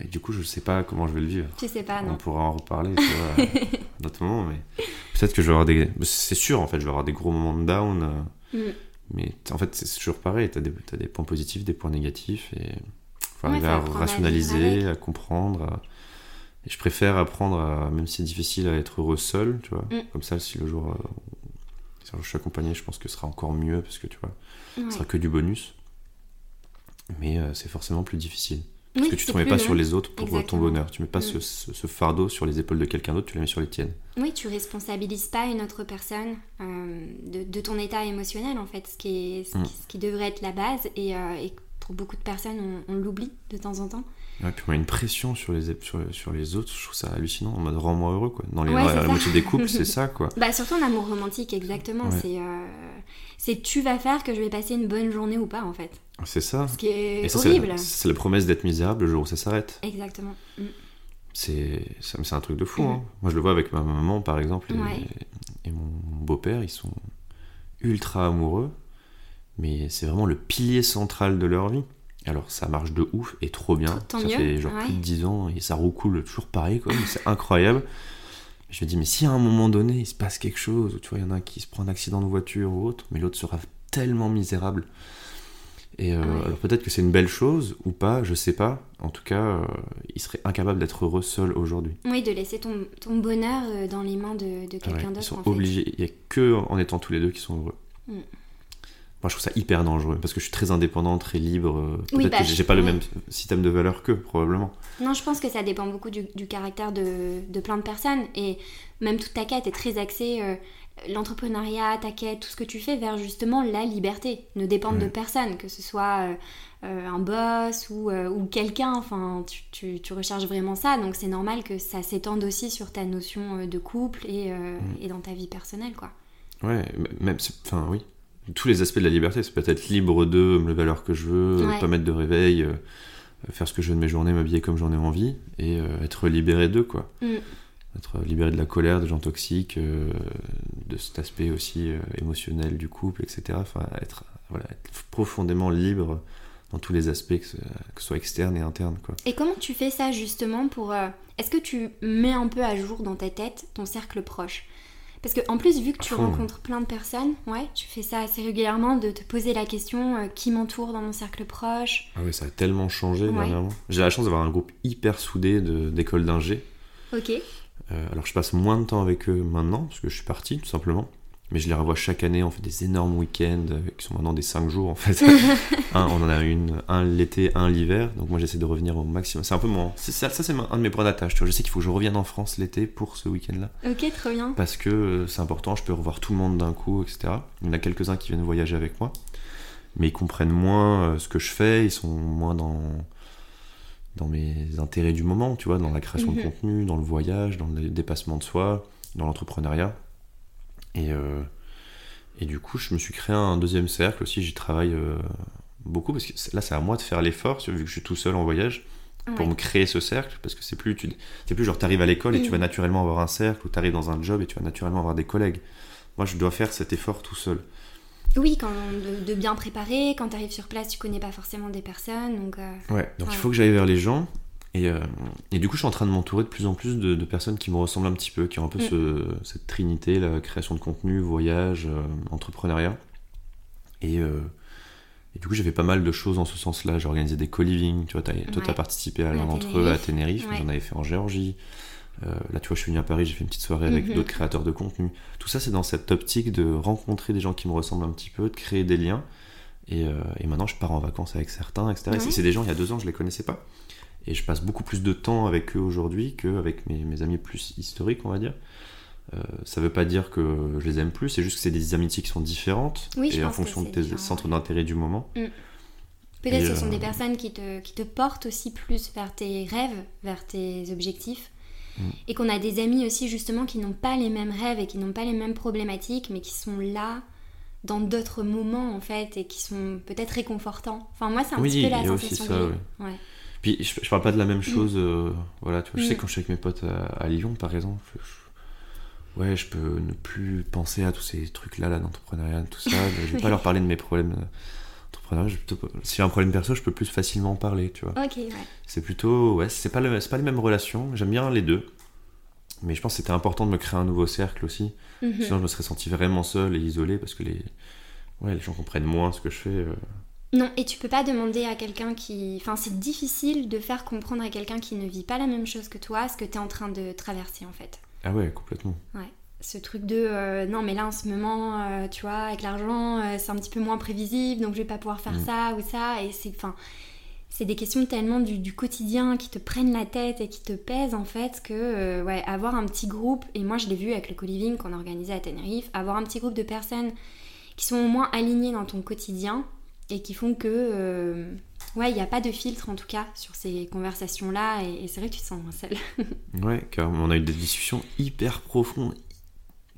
et du coup, je sais pas comment je vais le vivre. Tu sais pas, non. On pourra en reparler à d'autres moments, mais peut-être que je vais avoir des. C'est sûr, en fait, je vais avoir des gros moments de down. Mm. Mais en fait, c'est toujours pareil. Tu as, as, des points positifs, des points négatifs. Et faut arriver à rationaliser, à, comprendre. Et je préfère apprendre, à, même si c'est difficile, à être heureux seul, tu vois. Mm. Comme ça, si le jour, euh, je suis accompagné, je pense que ce sera encore mieux parce que tu vois, ce sera que du bonus. Mais euh, c'est forcément plus difficile. Parce que tu ne te mets pas sur les autres pour ton bonheur. Tu ne mets pas mm. ce, fardeau sur les épaules de quelqu'un d'autre, tu le mets sur les tiennes. Oui, tu responsabilises pas une autre personne euh, de, ton état émotionnel, en fait, ce qui, est, ce, mm. qui, devrait être la base. Et, et pour beaucoup de personnes, on, l'oublie de temps en temps. Ouais, puis on met une pression sur les, sur, sur, les autres, je trouve ça hallucinant, en mode rends-moi heureux, quoi. Dans les, la, moitié des couples, c'est ça, quoi. Bah, surtout en amour romantique, exactement. C'est, euh, c'est tu vas faire que je vais passer une bonne journée ou pas, en fait. C'est ça. Ce qui est horrible. C'est la, promesse d'être misérable le jour où ça s'arrête. Exactement. Mm. C'est, c'est un truc de fou, mm. hein. Moi, je le vois avec ma maman, par exemple, et mon beau-père, ils sont ultra amoureux mais c'est vraiment le pilier central de leur vie. Alors ça marche de ouf et trop bien. ça fait genre plus de 10 ans et ça roucoule toujours pareil, quoi. c'est incroyable. Je me dis, mais si à un moment donné il se passe quelque chose, tu vois, il y en a un qui se prend un accident de voiture ou autre, mais l'autre sera tellement misérable. Et euh, alors peut-être que c'est une belle chose ou pas, je sais pas. En tout cas, euh, il serait incapable d'être heureux seul aujourd'hui. Oui, de laisser ton, ton, bonheur euh, dans les mains de, de quelqu'un d'autre. Ils sont obligés. Il n'y a que en étant tous les deux qui sont heureux. Mm. Moi, je trouve ça hyper dangereux parce que je suis très indépendant, très libre. Euh, peut-être bah, que j'ai pas le même système de valeurs qu'eux, probablement. Non, je pense que ça dépend beaucoup du, caractère de, de, plein de personnes. Et même toute ta quête est très axée, euh, l'entrepreneuriat, ta quête, tout ce que tu fais vers justement la liberté. Ne dépendre de personne, que ce soit euh, un boss ou, ou quelqu'un. Enfin, tu, tu, tu, recherches vraiment ça. Donc c'est normal que ça s'étende aussi sur ta notion de couple et, mm. et dans ta vie personnelle, quoi. Ouais, même, enfin oui, tous les aspects de la liberté. C'est peut-être libre de me lever à l'heure que je veux, pas mettre de réveil, euh, faire ce que je veux de mes journées, m'habiller comme j'en ai envie, et euh, être libéré d'eux, quoi. Mm. Être libéré de la colère, des gens toxiques, euh, de cet aspect aussi émotionnel du couple, etc. Enfin, être, voilà, être profondément libre dans tous les aspects, que ce, soit externe et interne, quoi. Et comment tu fais ça justement pour... Est-ce que tu mets un peu à jour dans ta tête ton cercle proche? Parce que en plus, vu que tu rencontres plein de personnes, ouais, tu fais ça assez régulièrement, de te poser la question euh, qui m'entoure dans mon cercle proche. Ah oui, ça a tellement changé dernièrement. J'ai la chance d'avoir un groupe hyper soudé d'écoles d'ingé. Ok. Euh, alors je passe moins de temps avec eux maintenant, parce que je suis parti, tout simplement mais je les revois chaque année. On fait des énormes week-ends euh, qui sont maintenant des 5 jours en fait. un, on en a une, un l'été, un l'hiver. Donc moi j'essaie de revenir au maximum. C'est un peu mon. Ça, ça c'est un de mes points d'attache. Je sais qu'il faut que je revienne en France l'été pour ce week-end-là. Ok, très bien. Parce que euh, c'est important, je peux revoir tout le monde d'un coup, etc. Il y en a quelques-uns qui viennent voyager avec moi. Mais ils comprennent moins euh, ce que je fais, ils sont moins dans dans mes intérêts du moment, tu vois, dans la création de mhm. contenu, dans le voyage, dans le dépassement de soi, dans l'entrepreneuriat. Et, euh, et du coup, je me suis créé un deuxième cercle aussi. J'y travaille euh, beaucoup parce que là, c'est à moi de faire l'effort, vu que je suis tout seul en voyage, pour me créer ce cercle. Parce que c'est plus, tu, c'est plus genre, tu arrives à l'école et tu vas mm. naturellement avoir un cercle, ou tu arrives dans un job et tu vas naturellement avoir des collègues. Moi, je dois faire cet effort tout seul. Oui, quand de, bien préparer, quand tu arrives sur place, tu connais pas forcément des personnes. Donc, euh, ouais, donc il faut que j'aille vers les gens. Et, euh, et, du coup, je suis en train de m'entourer de plus en plus de, personnes qui me ressemblent un petit peu, qui ont un peu mm. cette trinité, la création de contenu, voyage, euh, entrepreneuriat. Et, euh, et, du coup, j'ai fait pas mal de choses en ce sens-là. J'ai organisé des co-living. Tu vois, toi, tu as participé à l'un d'entre eux à Tenerife. J'en avais fait en Géorgie. là, tu vois, je suis venu à Paris, j'ai fait une petite soirée avec mm-hmm. d'autres créateurs de contenu. Tout ça, c'est dans cette optique de rencontrer des gens qui me ressemblent un petit peu, de créer des liens. Et, et maintenant, je pars en vacances avec certains, etc. Et c'est des gens, il y a deux ans, je les connaissais pas. Et je passe beaucoup plus de temps avec eux aujourd'hui qu'avec mes, mes amis plus historiques, on va dire. Euh, ça veut pas dire que je les aime plus, c'est juste que c'est des amitiés qui sont différentes et en fonction de tes centres d'intérêt du moment. Mm. Peut-être que ce sont des euh, personnes qui te, qui te, portent aussi plus vers tes rêves, vers tes objectifs. Mm. Et qu'on a des amis aussi justement qui n'ont pas les mêmes rêves et qui n'ont pas les mêmes problématiques, mais qui sont là dans d'autres moments en fait et qui sont peut-être réconfortants. Enfin moi c'est un petit peu la sensation ça, ouais. Puis je, parle pas de la même chose, euh, voilà, tu vois, je sais mm. quand je suis avec mes potes à, Lyon par exemple, ouais, je peux ne plus penser à tous ces trucs-là, là, d'entrepreneuriat, tout ça. je vais pas leur parler de mes problèmes d'entrepreneuriat. Si j'ai un problème perso, je peux plus facilement en parler, tu vois. Ok, ouais. C'est plutôt, ouais, c'est pas, le, pas les mêmes relations. J'aime bien les deux. Mais je pense que c'était important de me créer un nouveau cercle aussi. Mhm. Sinon, je me serais senti vraiment seul et isolé parce que les, ouais, les gens comprennent moins ce que je fais. Euh. Non, et tu peux pas demander à quelqu'un qui. Enfin, c'est difficile de faire comprendre à quelqu'un qui ne vit pas la même chose que toi ce que tu es en train de traverser en fait. Ah ouais, complètement. Ouais. Ce truc de euh, non, mais là en ce moment, euh, tu vois, avec l'argent, c'est un petit peu moins prévisible donc je vais pas pouvoir faire mm. ça ou ça. Et c'est. Enfin c'est des questions tellement du, quotidien qui te prennent la tête et qui te pèsent en fait que euh, ouais, avoir un petit groupe, et moi je l'ai vu avec le co-living qu'on a organisé à Tenerife, avoir un petit groupe de personnes qui sont au moins alignées dans ton quotidien et qui font que euh, ouais, il n'y a pas de filtre en tout cas sur ces conversations-là et, c'est vrai que tu te sens moins seul. ouais, car on a eu des discussions hyper profondes,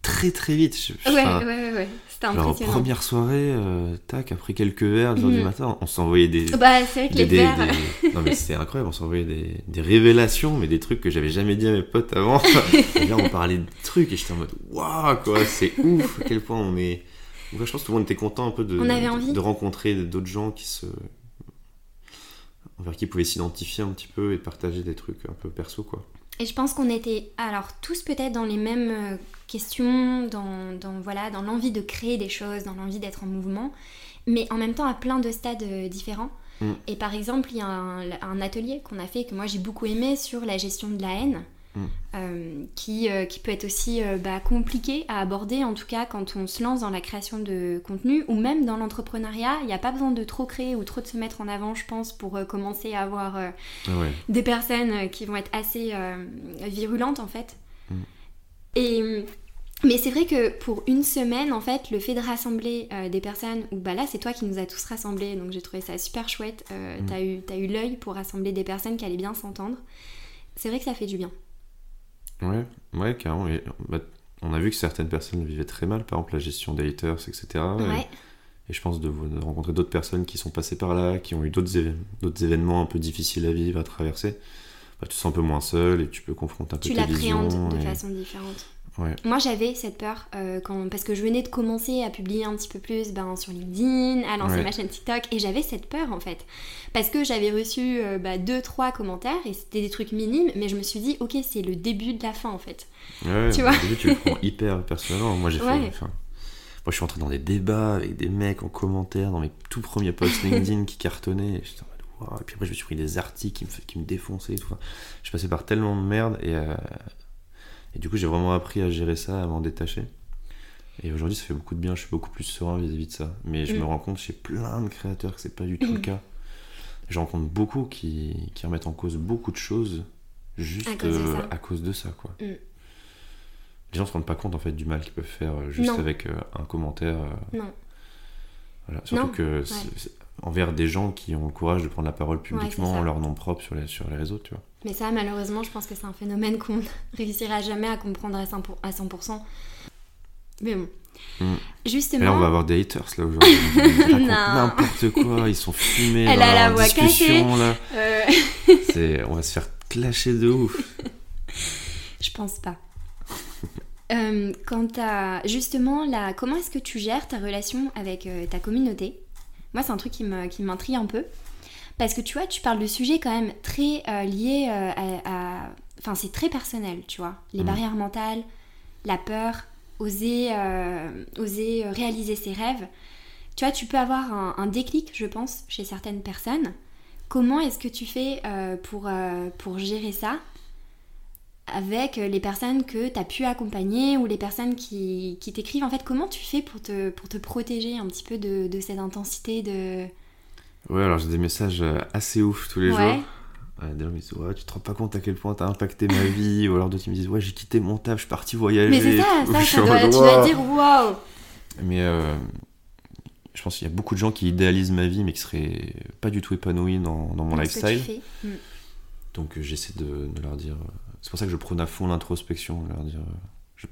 très très vite. ouais, ouais, ouais, ouais, c'était impressionnant. première soirée, euh, tac, après quelques verres, du mhm. matin, on s'envoyait des. Bah, c'est vrai que les verres. Non, mais c'était incroyable, on s'envoyait des, des révélations, mais des trucs que j'avais jamais dit à mes potes avant. et là, on parlait de trucs et j'étais en mode, waouh, quoi, c'est ouf, à quel point on est. je pense que tout le monde était content un peu de, de, rencontrer d'autres gens qui se. envers qui pouvaient s'identifier un petit peu et partager des trucs un peu perso, quoi. Et je pense qu'on était alors tous peut-être dans les mêmes euh, questions, dans, dans voilà, dans l'envie de créer des choses, dans l'envie d'être en mouvement, mais en même temps à plein de stades euh, différents. Mm. Et par exemple, il y a un atelier qu'on a fait que moi j'ai beaucoup aimé sur la gestion de la haine. Mm. Euh, qui, euh, qui, peut être aussi euh, bah, compliqué à aborder, en tout cas quand on se lance dans la création de contenu ou même dans l'entrepreneuriat. Il n'y a pas besoin de trop créer ou trop de se mettre en avant, je pense, pour commencer à avoir ah des personnes qui vont être assez virulentes en fait. Mm. Et. Mais c'est vrai que pour une semaine, en fait, le fait de rassembler des personnes, ou bah là c'est toi qui nous as tous rassemblés, donc j'ai trouvé ça super chouette. Mm. T'as eu, as eu l'œil pour rassembler des personnes qui allaient bien s'entendre. C'est vrai que ça fait du bien. Ouais, ouais, carrément. Bah, on a vu que certaines personnes vivaient très mal, par exemple la gestion des haters, etc. Et, je pense de, rencontrer d'autres personnes qui sont passées par là, qui ont eu d'autres événements un peu difficiles à vivre, à traverser. Bah, tu te sens un peu moins seul et tu peux confronter un peu tu tes visions. Tu l'appréhendes de façon différente. Moi j'avais cette peur euh, quand, parce que je venais de commencer à publier un petit peu plus ben, sur LinkedIn, à lancer ma chaîne TikTok et j'avais cette peur en fait. Parce que j'avais reçu 2-3 euh, bah, commentaires et c'était des trucs minimes, mais je me suis dit ok c'est le début de la fin en fait. tu vois tu le prends hyper personnellement. Moi j'ai fait. Moi je suis entré dans des débats avec des mecs en commentaire dans mes tout premiers posts LinkedIn qui cartonnaient. Et, et puis après je me suis pris des articles qui me, qui me défonçaient tout. je suis passé par tellement de merde et. Euh, et du coup, j'ai vraiment appris à gérer ça, à m'en détacher. Et aujourd'hui, ça fait beaucoup de bien, je suis beaucoup plus serein vis-à-vis de ça. Mais je me mm. rends compte chez plein de créateurs que c'est pas du tout le mm. cas. Je rencontre beaucoup qui, qui, remettent en cause beaucoup de choses juste à cause de ça, quoi. Mm. Les gens se rendent pas compte en fait du mal qu'ils peuvent faire euh, juste avec euh, un commentaire. Euh. non. Voilà. Surtout que envers des gens qui ont le courage de prendre la parole publiquement en leur nom propre sur les, sur les réseaux, tu vois. Mais ça, malheureusement, je pense que c'est un phénomène qu'on ne réussira jamais à comprendre à 100%. Mais bon. Hmm. Justement. là, on va avoir des haters là aujourd'hui. N'importe quoi, ils sont fumés. Elle a la voix cachée. Là. Euh... on va se faire clasher de ouf. je pense pas. euh, quant à justement, la... comment est-ce que tu gères ta relation avec euh, ta communauté? Moi, c'est un truc qui m'intrigue un peu. Parce que tu vois, tu parles de sujets quand même très euh, liés euh, à, Enfin, c'est très personnel, tu vois. Les mm. barrières mentales, la peur, oser, euh, oser réaliser ses rêves. Tu vois, tu peux avoir un, déclic, je pense, chez certaines personnes. Comment est-ce que tu fais pour, pour gérer ça? Avec les personnes que tu as pu accompagner ou les personnes qui, qui t'écrivent. En fait, comment tu fais pour te, pour te protéger un petit peu de, de cette intensité de Ouais, alors j'ai des messages euh, assez ouf tous les jours. des gens me disent ouais, tu te rends pas compte à quel point t'as impacté ma vie. Ou alors d'autres me disent ouais j'ai quitté mon taf je suis parti voyager mais c'est ça, ça, ça doit, tu vas dire waouh. Mais euh, je pense qu'il y a beaucoup de gens qui idéalisent ma vie mais qui seraient pas du tout épanouis dans, dans mon lifestyle. mm. donc euh, j'essaie de, de, leur dire c'est pour ça que je prône à fond l'introspection dire je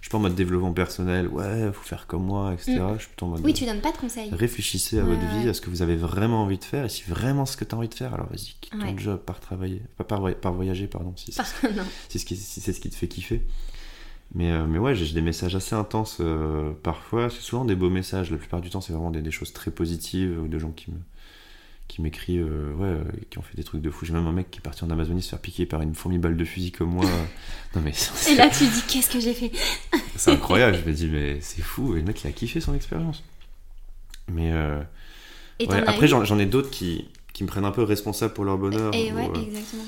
je suis pas en mode développement personnel, ouais, faut faire comme moi, etc. Mm. Je suis plutôt en mode. Oui, tu donnes pas de conseils. Réfléchissez à votre vie, à ce que vous avez vraiment envie de faire, et si vraiment ce que tu as envie de faire, alors vas-y, quitte ton job, par travailler, pas par, par voyager, pardon, si c'est ce, qui, si ce qui te fait kiffer. Mais, euh, mais ouais, j'ai des messages assez intenses euh, parfois. C'est souvent des beaux messages. La plupart du temps, c'est vraiment des, des, choses très positives ou des gens qui me qui m'écrivent, euh, ouais, qui ont fait des trucs de fou. J'ai même un mec qui est parti en Amazonie se faire piquer par une fourmi balle de fusil comme moi. non mais Et là, tu dis, qu'est-ce que j'ai fait C'est incroyable. Je me dis, mais c'est fou. Et le mec, il a kiffé son expérience. Mais après, j'en ai d'autres qui, qui me prennent un peu responsable pour leur bonheur. Et, ouais, exactement.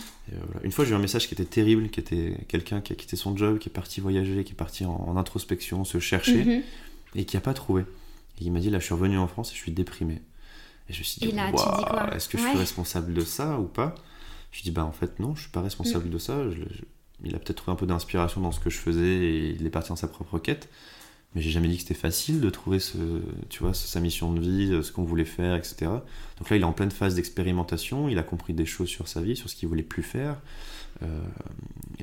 Une fois, j'ai eu un message qui était terrible, qui était quelqu'un qui a quitté son job, qui est parti voyager, qui est parti en, introspection, se chercher, mhm. et qui n'a pas trouvé. Et il m'a dit, là, je suis revenu en France et je suis déprimé. Et je me suis dit, est-ce que je suis responsable de ça ou pas? Je lui dis, bah en fait, non, je suis pas responsable mm. de ça. il a peut-être trouvé un peu d'inspiration dans ce que je faisais et il est parti dans sa propre quête mais j'ai jamais dit que c'était facile de trouver ce, tu vois, sa mission de vie, ce qu'on voulait faire, etc. Donc là, il est en pleine phase d'expérimentation, il a compris des choses sur sa vie, sur ce qu'il voulait plus faire. Euh,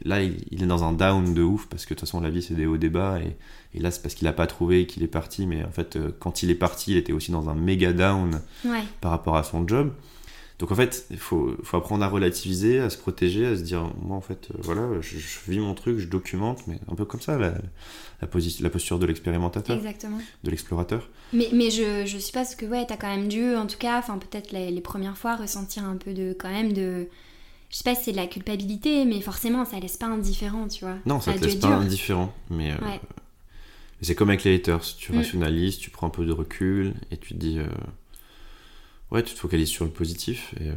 là, il, est dans un down de ouf, parce que de toute façon, la vie, c'est des hauts, des bas, et, et là, c'est parce qu'il n'a pas trouvé qu'il est parti, mais en fait, euh, quand il est parti, il était aussi dans un méga down par rapport à son job. Donc en fait, il faut, faut, apprendre à relativiser, à se protéger, à se dire, moi en fait, euh, voilà, je, vis mon truc, je documente, mais un peu comme ça, la, la, la posture de l'expérimentateur. Exactement. De l'explorateur. Mais, mais je, je suppose que ouais, tu as quand même dû, en tout cas, enfin peut-être les, premières fois, ressentir un peu de, quand même de... Je sais pas si c'est de la culpabilité, mais forcément, ça laisse pas indifférent, tu vois. Non, ça, te laisse pas indifférent, mais... Euh, c'est comme avec les haters, tu mm. rationalises, tu prends un peu de recul, et tu te dis... Euh, ouais, tu te focalises sur le positif. Et euh,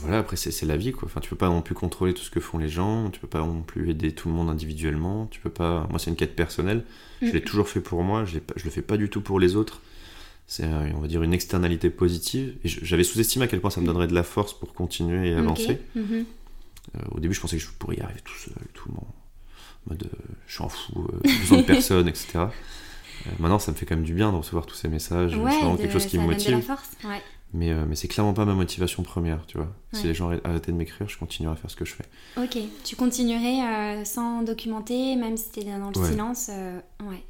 voilà, après, c'est la vie, quoi. Enfin, tu peux pas non plus contrôler tout ce que font les gens, tu peux pas non plus aider tout le monde individuellement, tu peux pas. Moi, c'est une quête personnelle. Je l'ai mm. toujours fait pour moi, je, je le fais pas du tout pour les autres. C'est, on va dire, une externalité positive. Et j'avais sous-estimé à quel point ça me donnerait de la force pour continuer et avancer. Mm-hmm. Euh, au début, je pensais que je pourrais y arriver tout seul, tout le monde. En mode, euh, je suis un fou, besoin de personne, etc. Euh, maintenant, ça me fait quand même du bien de recevoir tous ces messages. c'est vraiment quelque chose qui me motive. Mais, euh, mais c'est clairement pas ma motivation première, tu vois. Si les gens arrêtaient de m'écrire, je continuerais à faire ce que je fais. Ok, tu continuerais euh, sans documenter, même si t'es dans le silence Ouais.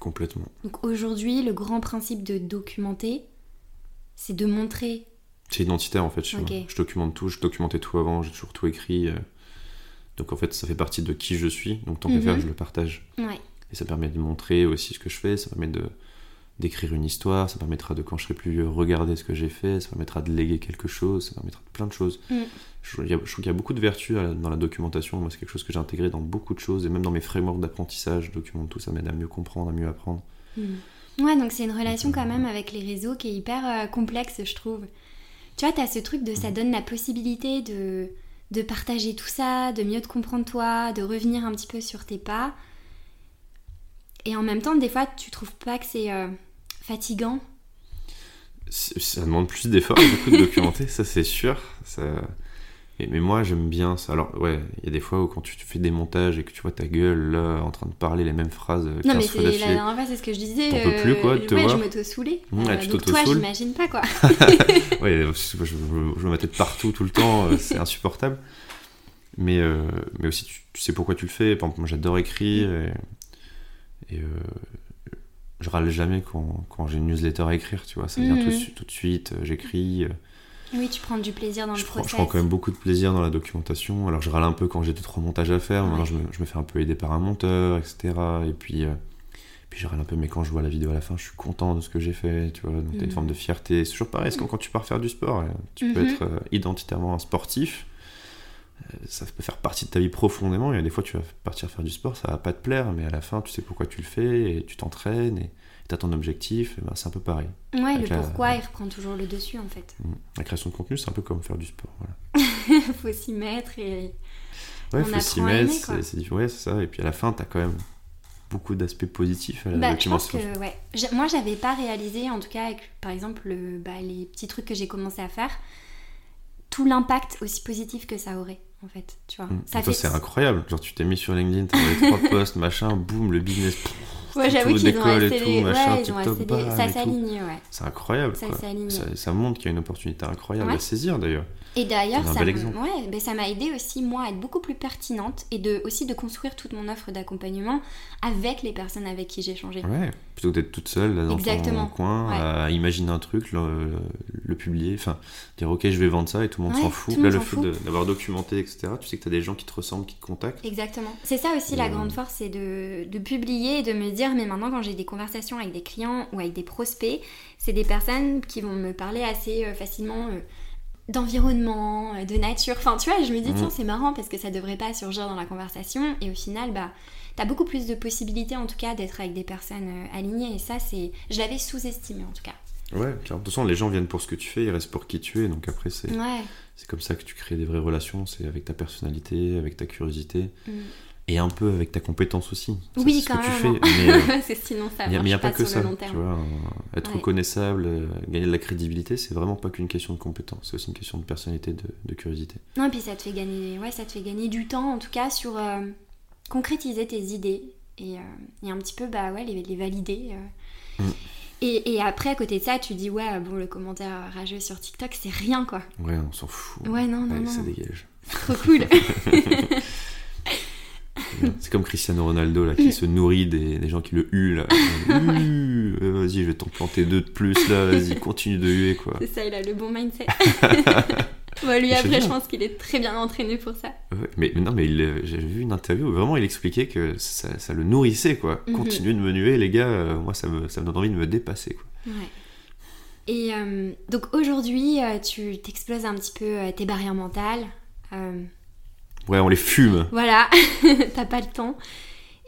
Complètement. Donc aujourd'hui, le grand principe de documenter, c'est de montrer. C'est identitaire en fait Je documente tout, je documentais tout avant, j'ai toujours tout écrit. Donc en fait, ça fait partie de qui je suis, donc tant qu'à faire, mhm. je le partage. Ouais. Et ça permet de montrer aussi ce que je fais, ça permet de d'écrire une histoire, ça permettra de, quand je serai plus vieux, regarder ce que j'ai fait, ça permettra de léguer quelque chose, ça permettra de plein de choses. Mm. Je, trouve qu'il y a beaucoup de vertus dans la documentation, moi c'est quelque chose que j'ai intégré dans beaucoup de choses, et même dans mes frameworks d'apprentissage, je documente tout, ça m'aide à mieux comprendre, à mieux apprendre. Mm. Ouais, donc c'est une relation quand même avec les réseaux qui est hyper euh, complexe, je trouve. Tu vois, tu as ce truc de ça mm. donne la possibilité de, de partager tout ça, de mieux te comprendre toi, de revenir un petit peu sur tes pas. Et en même temps, des fois, tu trouves pas que c'est euh, fatigant? Ça demande plus d'efforts, beaucoup de documenter, ça c'est sûr. Ça... mais moi, j'aime bien ça. Alors, ouais, il y a des fois où quand tu fais des montages et que tu vois ta gueule là en train de parler les mêmes phrases. Euh, non, mais c'est la dernière fois, c'est ce que je disais. T'en peux plus quoi, te ouais, je me te saoulais. Mmh, euh, donc toi, j'imagine pas quoi. ouais, je, je, je, ma tête partout tout le temps, c'est insupportable. Mais, mais aussi, tu, sais pourquoi tu le fais. Par exemple, moi j'adore écrire. Et et euh, je râle jamais quand, quand j'ai une newsletter à écrire, tu vois. Ça vient tout, mhm. tout, de suite, euh, j'écris. Euh. Oui, tu prends du plaisir dans je le prends, Je prends quand même beaucoup de plaisir dans la documentation. Alors je râle un peu quand j'ai deux trois montages à faire. Maintenant je me, je me, fais un peu aider par un monteur, etc. Et puis, puis je râle un peu, mais quand je vois la vidéo à la fin, je suis content de ce que j'ai fait, tu vois. Donc t'as une mhm. forme de fierté. C'est toujours pareil, c'est comme quand tu pars faire du sport. Tu peux mhm. être identitairement un sportif, ça peut faire partie de ta vie profondément. Et des fois, tu vas partir faire du sport, ça va pas te plaire, mais à la fin, tu sais pourquoi tu le fais et tu t'entraînes et tu as ton objectif. Ben, c'est un peu pareil. Ouais, le pourquoi, il reprend toujours le dessus en fait. Mmh. La création de contenu, c'est un peu comme faire du sport. Voilà. faut s'y mettre et. Ouais, faut s'y mettre, c'est ouais, ça. Et puis à la fin, tu as quand même beaucoup d'aspects positifs à la bah, je pense que, ouais. Moi, j'avais pas réalisé, en tout cas, avec par exemple bah, les petits trucs que j'ai commencé à faire, tout l'impact aussi positif que ça aurait en fait, tu vois. Mmh. Ça fait... c'est incroyable. Genre, tu t'es mis sur LinkedIn, t'as les trois posts, machin, boum, le business. ouais, j'avoue qu'ils ont assez les... machin, ouais, TikTok, bah, Ça s'aligne, ouais. C'est incroyable. Ça, ça, ça, montre qu'il y a une opportunité incroyable à saisir d'ailleurs. Et d'ailleurs, ça, ouais, ben, ça m'a aidé aussi, moi, à être beaucoup plus pertinente et de, aussi de construire toute mon offre d'accompagnement avec les personnes avec qui j'ai changé. Ouais, plutôt que d'être toute seule là, dans Exactement. coin à imaginer un truc, le, le publier, enfin dire ok je vais vendre ça et tout le monde Ouais, s'en fout. Là le fait d'avoir documenté etc. Tu sais que t'as des gens qui te ressemblent, qui te contactent. Exactement. C'est ça aussi la Et, euh, grande force, c'est de, de publier et de me dire, mais maintenant quand j'ai des conversations avec des clients ou avec des prospects, c'est des personnes qui vont me parler assez euh, facilement euh, d'environnement, euh, de nature. Enfin, tu vois, je me dis, Mhm. tiens, c'est marrant parce que ça devrait pas surgir dans la conversation. Et au final, bah, t'as beaucoup plus de possibilités en tout cas d'être avec des personnes euh, alignées. Et ça, c'est. Je l'avais sous-estimé en tout cas. Ouais, car de toute façon les gens viennent pour ce que tu fais, ils restent pour qui tu es, donc après c'est Ouais. c'est comme ça que tu crées des vraies relations, c'est avec ta personnalité, avec ta curiosité Mm. Et un peu avec ta compétence aussi. Ça, Oui, c'est ce quand que tu même. fais, mais euh, c'est sinon ça Il n'y a, pas, pas, que ça, tu vois. être Ouais. reconnaissable, euh, gagner de la crédibilité, c'est vraiment pas qu'une question de compétence, c'est aussi une question de personnalité, de, de curiosité. Non, et puis ça te fait gagner, ouais, ça te fait gagner du temps, en tout cas, sur euh, concrétiser tes idées et, et un petit peu, bah ouais, les, les valider. Mm. Et, et après, à côté de ça, tu dis, ouais, bon, le commentaire rageux sur TikTok, c'est rien, quoi. Ouais, on s'en fout. Ouais, non, non, Allez, non. ça dégage. Trop cool. c'est comme Cristiano Ronaldo là, qui se nourrit des, des gens qui le huent. Hue, euh, vas-y, je vais t'en planter deux de plus là, vas-y, continue de huer quoi. c'est ça, il a le bon mindset. bon, lui, après, je pense qu'il est très bien entraîné pour ça. Ouais, mais, mais non, mais euh, j'avais vu une interview où vraiment il expliquait que ça, ça le nourrissait quoi. Continuez de me nuer les gars, euh, moi ça me, ça me donne envie de me dépasser quoi. Ouais. Et euh, donc aujourd'hui, euh, tu t'exploses un petit peu euh, tes barrières mentales. Euh, Ouais, on les fume. Voilà, t'as pas le temps.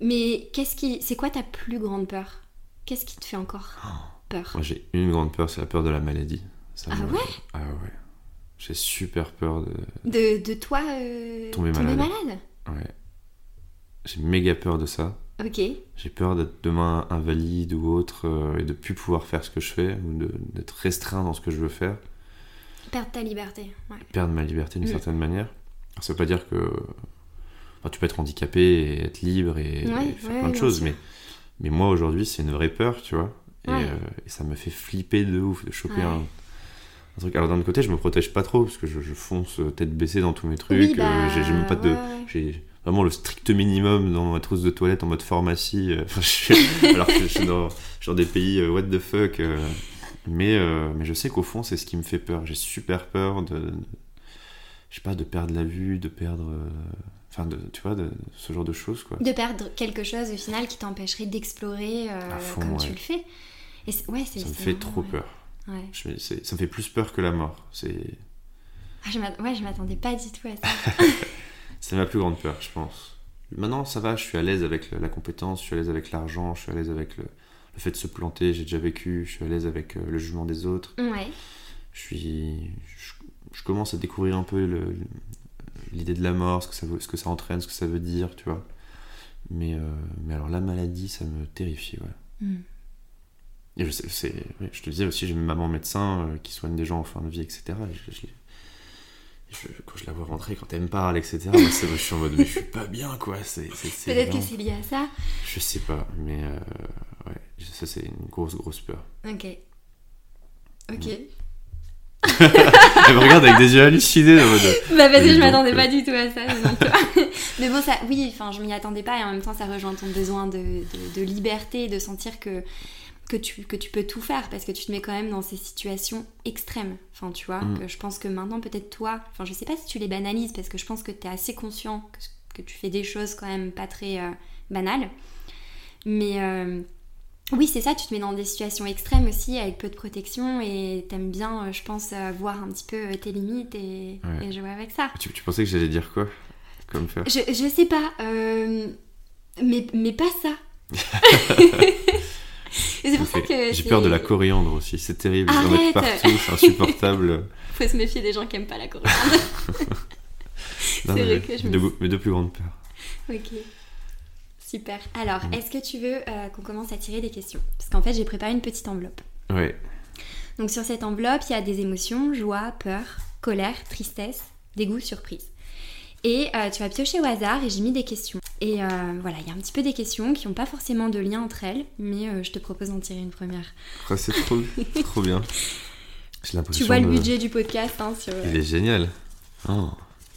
Mais qu'est-ce qui, c'est quoi ta plus grande peur? Qu'est-ce qui te fait encore peur? Moi j'ai une grande peur, c'est la peur de la maladie. Ça Ah ouais? Ah ouais. J'ai super peur de. De, de toi euh, Tomber malade. malade? Ouais. J'ai méga peur de ça. Ok. J'ai peur d'être demain invalide ou autre euh, et de plus pouvoir faire ce que je fais ou de- d'être restreint dans ce que je veux faire, Perdre ta liberté. Ouais. perdre ma liberté d'une Mm. certaine manière. Ça veut pas dire que enfin, tu peux être handicapé et être libre et, Ouais, et faire ouais, plein de choses, sûr. mais, mais moi aujourd'hui c'est une vraie peur, tu vois. Et, euh, et ça me fait flipper de ouf de choper un, un truc. Alors d'un autre côté, je me protège pas trop parce que je, je fonce euh, tête baissée dans tous mes trucs. Oui, bah, j'ai j'ai même pas de. ouais, ouais. J'ai vraiment le strict minimum dans ma trousse de toilette en mode pharmacie. euh, je alors que je suis dans, des pays euh, what the fuck. mais, mais je sais qu'au fond, c'est ce qui me fait peur. J'ai super peur de- je sais pas, de perdre la vue, de perdre. euh, Enfin, de, tu vois, de ce genre de choses, quoi. De perdre quelque chose au final qui t'empêcherait d'explorer euh, fond, comme tu ouais. le fais. Et ouais, Ça me fait trop ouais. peur. Ouais. Je ça me fait plus peur que la mort. C'est Ah, je ouais, je m'attendais pas du tout à ça. c'est ma plus grande peur, je pense. Maintenant, ça va, je suis à l'aise avec la compétence, je suis à l'aise avec l'argent, je suis à l'aise avec le, le fait de se planter, j'ai déjà vécu, je suis à l'aise avec euh, le jugement des autres. ouais. Je suis, je, commence à découvrir un peu l'idée de la mort, ce que ça veut, ce que ça entraîne, ce que ça veut dire, tu vois. Mais, euh, mais alors la maladie, ça me terrifie, ouais. Mm. Et je, sais, te disais aussi, j'ai une maman médecin euh, qui soigne des gens en fin de vie, etc. Et je- je l'ai- je- quand je la vois rentrer, quand elle me parle, etc., moi, je suis en mode, mais je suis pas bien, quoi. Peut-être que c'est lié à ça. Je sais pas, mais euh, ouais, ça, c'est une grosse, grosse peur. Ok. Ok. Elle me regarde avec des yeux hallucinés, mode, Bah parce que Oui, je m'attendais euh, pas du tout à ça. donc, Mais bon, ça, oui, enfin, je m'y attendais pas et en même temps, ça rejoint ton besoin de, de, de liberté, de sentir que que tu, que tu peux tout faire parce que tu te mets quand même dans ces situations extrêmes. Enfin, tu vois, Mm. que je pense que maintenant, peut-être toi, enfin, je sais pas si tu les banalises parce que je pense que tu es assez conscient que, que tu fais des choses quand même pas très euh, banales. Mais euh, oui, c'est ça, tu te mets dans des situations extrêmes aussi avec peu de protection et t'aimes bien, euh, je pense, euh, voir un petit peu euh, tes limites et, Ouais. et jouer avec ça. tu, tu pensais que j'allais dire quoi Comme faire? Je, je sais pas, euh, mais, mais pas ça. C'est pour ça que. J'ai peur de la coriandre aussi, c'est terrible, ils en Arrête mettent partout, c'est insupportable. Faut se méfier des gens qui aiment pas la coriandre. C'est vrai que je me mes, deux, mes deux plus grandes peurs. ok. Super. Alors, est-ce que tu veux euh, qu'on commence à tirer des questions? Parce qu'en fait, j'ai préparé une petite enveloppe. Ouais, Donc, sur cette enveloppe, il y a des émotions joie, peur, colère, tristesse, dégoût, surprise. Et euh, tu vas piocher au hasard et j'ai mis des questions. Et euh, voilà, il y a un petit peu des questions qui n'ont pas forcément de lien entre elles, mais euh, je te propose d'en tirer une première. Ah, c'est trop, trop bien. J'ai l'impression Tu vois le budget du podcast hein, sur... Il est génial. Oh.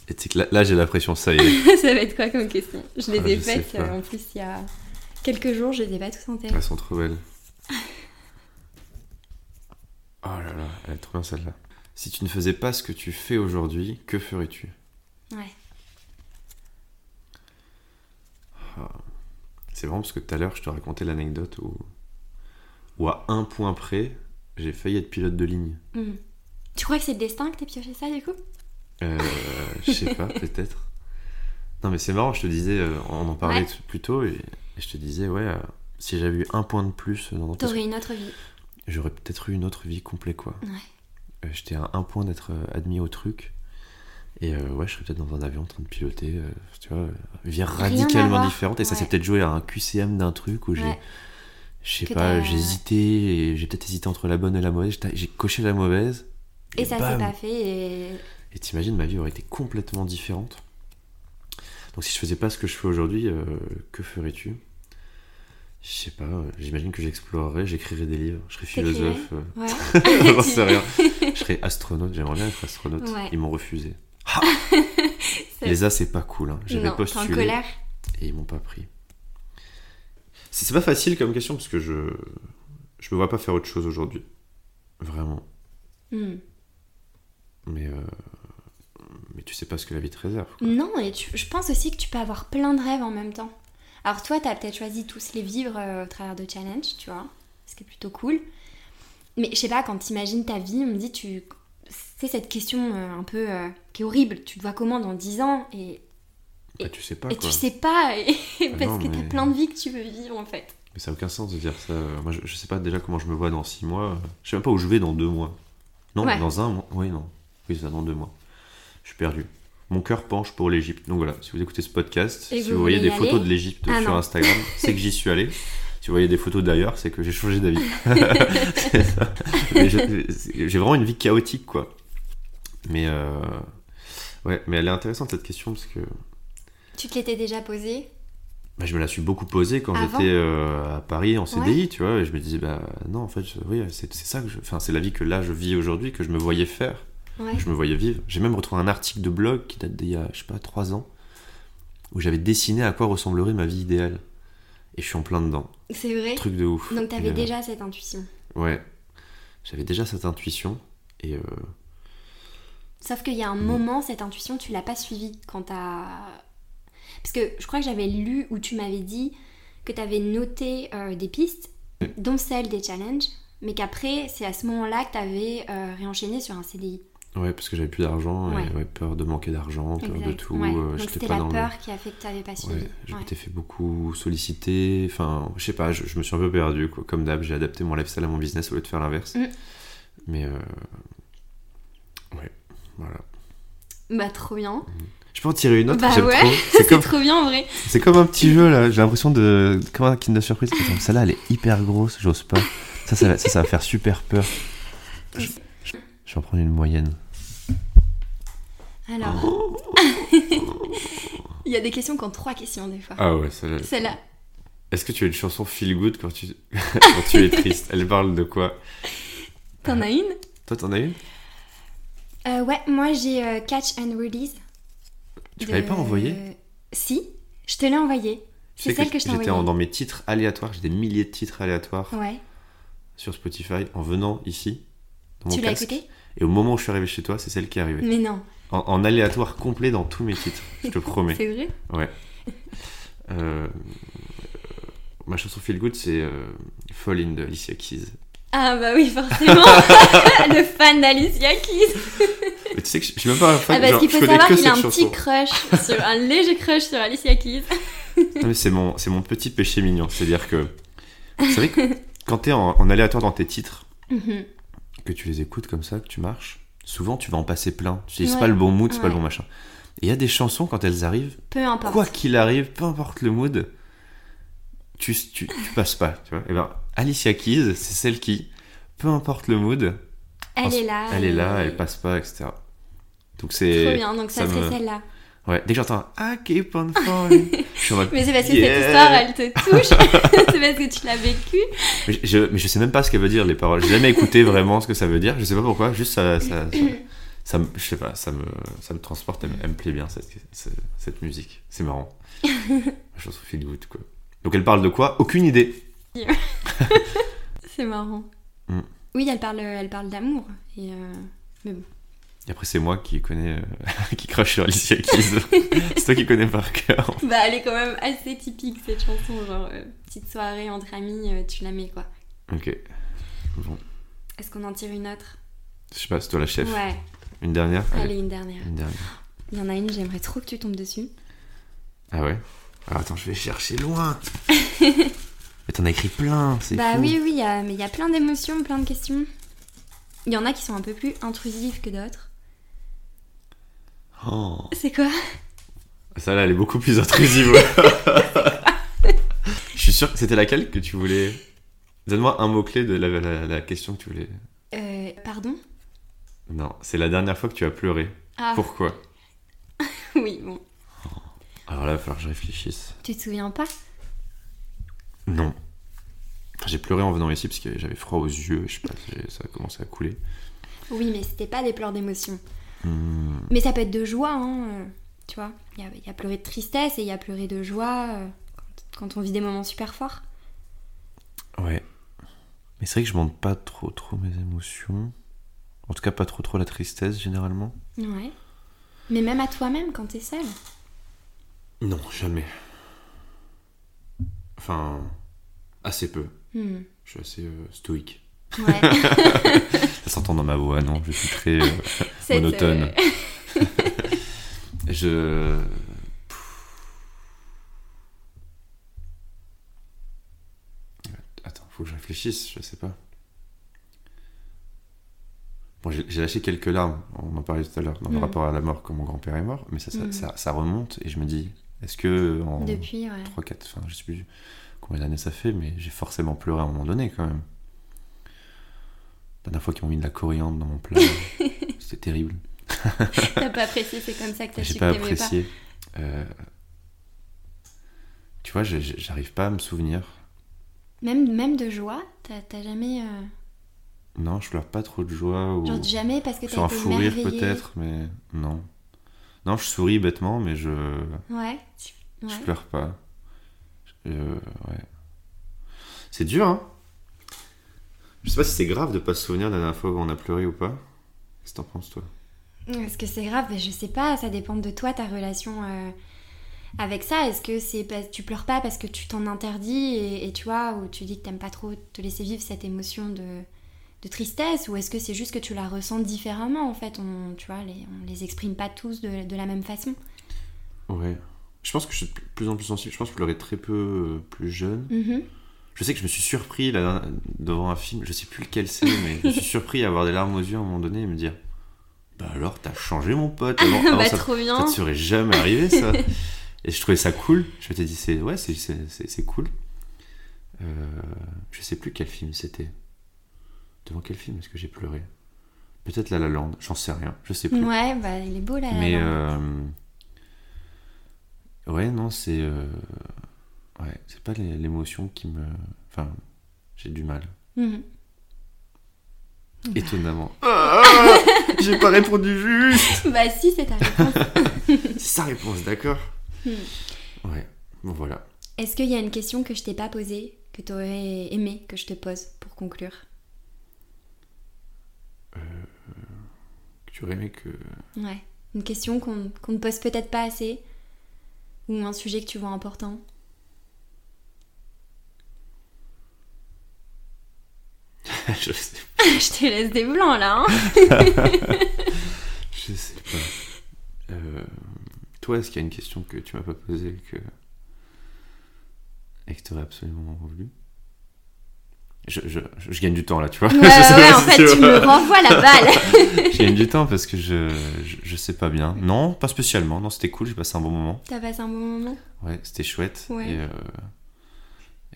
Et que là, j'ai la pression, ça y est. ça va être quoi comme question? Je les ah, ai faites, euh, en plus, il y a quelques jours, je les ai pas en tête. Elles sont trop belles. oh là là, elle est trop bien celle-là. Si tu ne faisais pas ce que tu fais aujourd'hui, que ferais-tu? Ouais. Ah. C'est vraiment parce que tout à l'heure, je te racontais l'anecdote où... où, à un point près, j'ai failli être pilote de ligne. Hmm. Tu crois que c'est le destin que t'es pioché ça du coup? Euh, je sais pas, peut-être. Non, mais c'est marrant, je te disais, euh, on en parlait Ouais. plus tôt, et, et je te disais, ouais, euh, si j'avais eu un point de plus dans T'aurais une autre vie. j'aurais peut-être eu une autre vie complète, quoi. Ouais. J'étais à un point d'être admis au truc. Et ouais, je serais peut-être dans un avion en train de piloter, tu vois, une vie radicalement différente. Et ça s'est peut-être joué à un QCM d'un truc où j'ai, je sais pas, j'ai hésité, et j'ai peut-être hésité entre la bonne et la mauvaise. J'ai- coché la mauvaise. Et, ça s'est pas fait. Et... Et t'imagines, ma vie aurait été complètement différente. Donc si je faisais pas ce que je fais aujourd'hui, euh, que ferais-tu? Je sais pas, euh, j'imagine que j'explorerais, j'écrirais des livres, je serais philosophe. euh, Ouais. Sais rien. Je serais astronaute, j'aimerais bien être astronaute. Ouais. Ils m'ont refusé. C'est- Les A, c'est pas cool. Hein. J'avais non, t'es en postulé colère. et ils m'ont pas pris. C'est pas facile comme question parce que je je me vois pas faire autre chose aujourd'hui. Vraiment. Hmm. Mais euh, mais tu sais pas ce que la vie te réserve. quoi. Non, et tu- je pense aussi que tu peux avoir plein de rêves en même temps. Alors toi, t'as peut-être choisi tous les vivre euh, au travers de challenges, tu vois, ce qui est plutôt cool. Mais je sais pas, quand t'imagines ta vie, on me dit, tu... C'est cette question euh, un peu qui est horrible. Tu te vois comment dans 10 ans et, Bah, tu sais pas et quoi. tu sais pas, et- Ah parce non, que t'as mais- plein de vies que tu veux vivre en fait. Mais ça n'a aucun sens de dire ça. Moi, je, je sais pas déjà comment je me vois dans 6 mois. Je sais même pas où je vais dans 2 mois. Non, Ouais. dans un mois. Oui, non. Oui, ça, dans 2 mois. Je suis perdu. Mon cœur penche pour l'Égypte. Donc voilà, si vous écoutez ce podcast, Et si vous vous voyez des photos de l'Égypte Ah sur non. Instagram, c'est que j'y suis allé. Si vous voyez des photos d'ailleurs, c'est que j'ai changé d'avis. J'ai vraiment une vie chaotique, quoi. Mais euh, ouais, mais elle est intéressante cette question parce que Tu te l'étais déjà posé bah, je me la suis beaucoup posée quand j'étais euh, à Paris en CDI, tu vois, et je me disais, bah non, en fait, je- oui, c'est c'est ça que je. Enfin, c'est la vie que là je vis aujourd'hui, que je me voyais faire, Ouais. je me voyais vivre. J'ai même retrouvé un article de blog qui date d'il y a, je sais pas, trois ans, où j'avais dessiné à quoi ressemblerait ma vie idéale. Et je suis en plein dedans. C'est vrai. Truc de ouf. Donc t'avais déjà cette intuition. Ouais. J'avais déjà cette intuition, et euh, Sauf qu'il y a un Mm. moment, cette intuition, tu l'as pas suivie quand t'as. Parce que je crois que j'avais lu où tu m'avais dit que t'avais noté euh, des pistes, dont celle des challenges, mais qu'après, c'est à ce moment-là que t'avais euh, réenchaîné sur un CDI. Ouais, parce que j'avais plus d'argent, Ouais. et ouais, peur de manquer d'argent, peur de tout. Ouais. euh, c'était la dans le- peur qui a fait que t'avais pas suivi. Je m'étais fait beaucoup solliciter. Enfin, je sais pas, je, je me suis un peu perdu. Quoi. Comme d'hab, j'ai adapté mon lifestyle à mon business au lieu de faire l'inverse. Mm. Mais euh, ouais, voilà. Bah trop bien. Je peux en tirer une autre Bah ouais. C'est comme, trop bien en vrai. c'est comme un petit jeu là. J'ai l'impression de. Comme un Kinder Surprise. Celle-là, elle est hyper grosse. J'ose pas. Ça, ça, va- ça, ça va faire super peur. Je, je- je vais en prendre une moyenne. Alors. Il y a des questions qui ont trois questions des fois. Ah ouais, celle-là. Celle-là. Est-ce que tu as une chanson feel good quand tu, quand tu es triste? Elle parle de quoi? T'en as une? Toi, t'en as une? Euh, Ouais, moi j'ai euh, Catch and Release. Tu de- m'avais pas envoyé? Si, je te l'ai envoyé. C'est celle que, je t'ai j'étais envoyée. en- dans mes titres aléatoires, j'ai des milliers de titres aléatoires Ouais. sur Spotify en venant ici. Dans mon Tu l'as écouté? Et au moment où je suis arrivé chez toi, c'est celle qui est arrivée. Mais non, En, en aléatoire complet dans tous mes titres, je te promets. c'est vrai? Ouais. Euh, ma chanson Feel Good, c'est euh, Fall in de Alicia Keys. Ah bah oui, forcément Le fan d'Alicia Keys Mais tu sais que je je suis même pas un fan, Ah parce genre, qu'il faut savoir qu'il a un petit crush, sur, un léger crush sur Alicia Keys. Non, mais c'est mon, c'est mon petit péché mignon. C'est-à-dire que. C'est vrai que quand t'es en, en aléatoire dans tes titres, Mhm. que tu les écoutes comme ça, que tu marches, souvent tu vas en passer plein. Tu dis, c'est Ouais. pas le bon mood, c'est pas le Ouais. bon machin. Et il y a des chansons, quand elles arrivent, Peu importe. quoi qu'il arrive, peu importe le mood, tu, tu, tu passes pas, tu vois. Et ben, Alicia Keys, c'est celle qui, peu importe le mood, elle est là. elle est là, elle passe pas, etc. Donc Trop c'est... bien, donc ça, ça serait me- celle-là. Ouais, dès que j'entends « I keep on falling », je suis en mode... Mais c'est parce que Yeah. cette histoire, elle te touche. c'est parce que tu l'as vécu. Mais je, mais je sais même pas ce qu'elle veut dire, les paroles. J'ai jamais écouté vraiment ce que ça veut dire, je sais pas pourquoi, juste ça... ça, ça, ça me, je sais pas, ça me, ça me transporte, elle, me- elle me plaît bien, cette, cette, cette musique. C'est marrant. La chanson feel good, quoi. Donc elle parle de quoi? Aucune idée. C'est marrant. Mm. Oui, elle parle, elle parle d'amour. Et euh, Mais bon. Et après, c'est moi qui connais, euh, qui crache sur Alicia Keys. c'est toi qui connais par cœur. Bah, elle est quand même assez typique cette chanson. Genre, euh, petite soirée entre amis, euh, tu la mets quoi. Ok. Bon. Est-ce qu'on en tire une autre? Je sais pas, c'est toi la chef. Ouais, Une dernière? Allez, une dernière. Une dernière. Il y en a une, j'aimerais trop que tu tombes dessus. Ah ouais? Alors attends, je vais chercher loin. Mais t'en as écrit plein, c'est Bah fou. oui, oui, il y a- mais il y a plein d'émotions, plein de questions. Il y en a qui sont un peu plus intrusives que d'autres. Oh. C'est quoi? Ça là, elle est beaucoup plus intrusive. je suis sûr que c'était laquelle que tu voulais. Donne-moi un mot-clé de la, la- la question que tu voulais. euh, Pardon? Non, c'est la dernière fois que tu as pleuré. Ah, Pourquoi? Oui, bon. Alors là, il va falloir que je réfléchisse. Tu te souviens pas? Non. J'ai pleuré en venant ici parce que j'avais froid aux yeux, je sais pas, ça a commencé à couler. Oui, mais c'était pas des pleurs d'émotion. Hmm, Mais ça peut être de joie, hein. euh, Tu vois, il y a, y a pleuré de tristesse et il y a pleuré de joie euh, quand, quand on vit des moments super forts. Ouais. Mais c'est vrai que je montre pas trop trop mes émotions. En tout cas, pas trop trop la tristesse généralement. Ouais. Mais même à toi-même quand t'es seul. Non, jamais. Enfin, assez peu. Hmm. Je suis assez euh, stoïque. Ouais. Ça s'entend dans ma voix, non Je suis très euh, monotone. euh, Je. Attends, faut que je réfléchisse, je sais pas. Bon, j'ai lâché quelques larmes, on en parlait tout à l'heure, dans le Mm. rapport à la mort, quand mon grand-père est mort, mais ça, ça, Mm. ça- ça remonte et je me dis, est-ce que en Depuis, ouais. 3, 4, enfin je sais plus combien d'années ça fait, mais j'ai forcément pleuré à un moment donné quand même. La dernière fois qu'ils m'ont mis de la coriandre dans mon plat, c'était terrible. T'as pas apprécié, c'est comme ça que t'as su J'ai que pas t'aimais pas. apprécié. Euh, Tu vois, j'arrive pas à me souvenir. Même, même de joie, t'as jamais. euh, Non, je pleure pas trop de joie ou Genre jamais parce que un t'as été fou rire peut-être, mais non. Non, je souris bêtement, mais je Ouais. tu- je pleure pas. Euh, ouais. C'est dur, hein. Je sais pas si c'est grave de pas se souvenir de la dernière fois où on a pleuré ou pas. Qu'est-ce que t'en penses toi? Est-ce que c'est grave? Je sais pas, ça dépend de toi, ta relation euh, avec ça. Est-ce que c'est parce tu pleures pas parce que tu t'en interdis et, et tu vois, ou tu dis que t'aimes pas trop te laisser vivre cette émotion de, de tristesse, ou est-ce que c'est juste que tu la ressens différemment en fait? On, Tu vois, les, on les exprime pas tous de, de la même façon. Ouais. Je pense que je suis de plus en plus sensible. Je pense que je pleurais très peu euh, plus jeune. Mhm. Je sais que je me suis surpris là, devant un film, je sais plus lequel c'est, mais je me suis surpris à avoir des larmes aux yeux à un moment donné et me dire Bah alors, t'as changé mon pote Avant, avant, bah ça, trop ça bien. te serait jamais arrivé ça Et je trouvais ça cool. Je m'étais dit c'est Ouais, c'est- cool. Euh, je sais plus quel film c'était. Devant quel film est-ce que j'ai pleuré? Peut-être La La Land, j'en sais rien, je sais plus. Ouais, bah il est beau là. Mais euh, ouais, non, c'est euh, ouais, c'est pas l'émotion qui me, enfin, j'ai du mal. Mhm. Étonnamment. Ah, j'ai pas répondu juste. Bah si, c'est ta réponse. C'est sa réponse, d'accord. Hmm. Ouais. Bon voilà. Est-ce qu'il y a une question que je t'ai pas posée, que t'aurais aimé que je te pose pour conclure? Tu aurais aimé que. Ouais. Une question qu'on qu'on ne pose peut-être pas assez Ou un sujet que tu vois important? je sais, Je te laisse des blancs là, hein je sais pas. Euh, toi, est-ce qu'il y a une question que tu m'as pas posée que et que tu aurais absolument voulu? Je, je, je gagne du temps là, tu vois. Ouais, en si fait, tu me renvoies la balle Je gagne du temps parce que je, je, je sais pas bien. Non, pas spécialement. Non, c'était cool, j'ai passé un bon moment. T'as passé un bon moment? Ouais, c'était chouette. Ouais. Et, euh,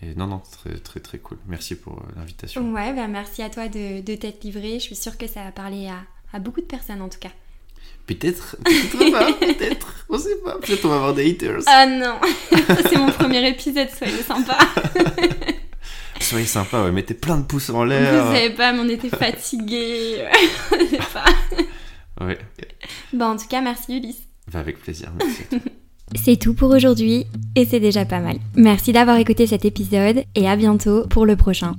et non, non, très, très, très cool. Merci pour euh, l'invitation. Ouais, bah merci à toi de, de t'être livré. Je suis sûre que ça a parlé à, à beaucoup de personnes en tout cas. Peut-être, peut-être pas, peut-être. On sait pas. Peut-être on va avoir des haters. Ah non C'est mon premier épisode, soyez sympa Soyez sympa, ouais. Mettez plein de pouces en Vous l'air. savez pas, mais on était fatigués. Sais pas. Ouais. Bah en tout cas, merci Ulysse. Bah, avec plaisir. Merci. C'est tout pour aujourd'hui et c'est déjà pas mal. Merci d'avoir écouté cet épisode et à bientôt pour le prochain.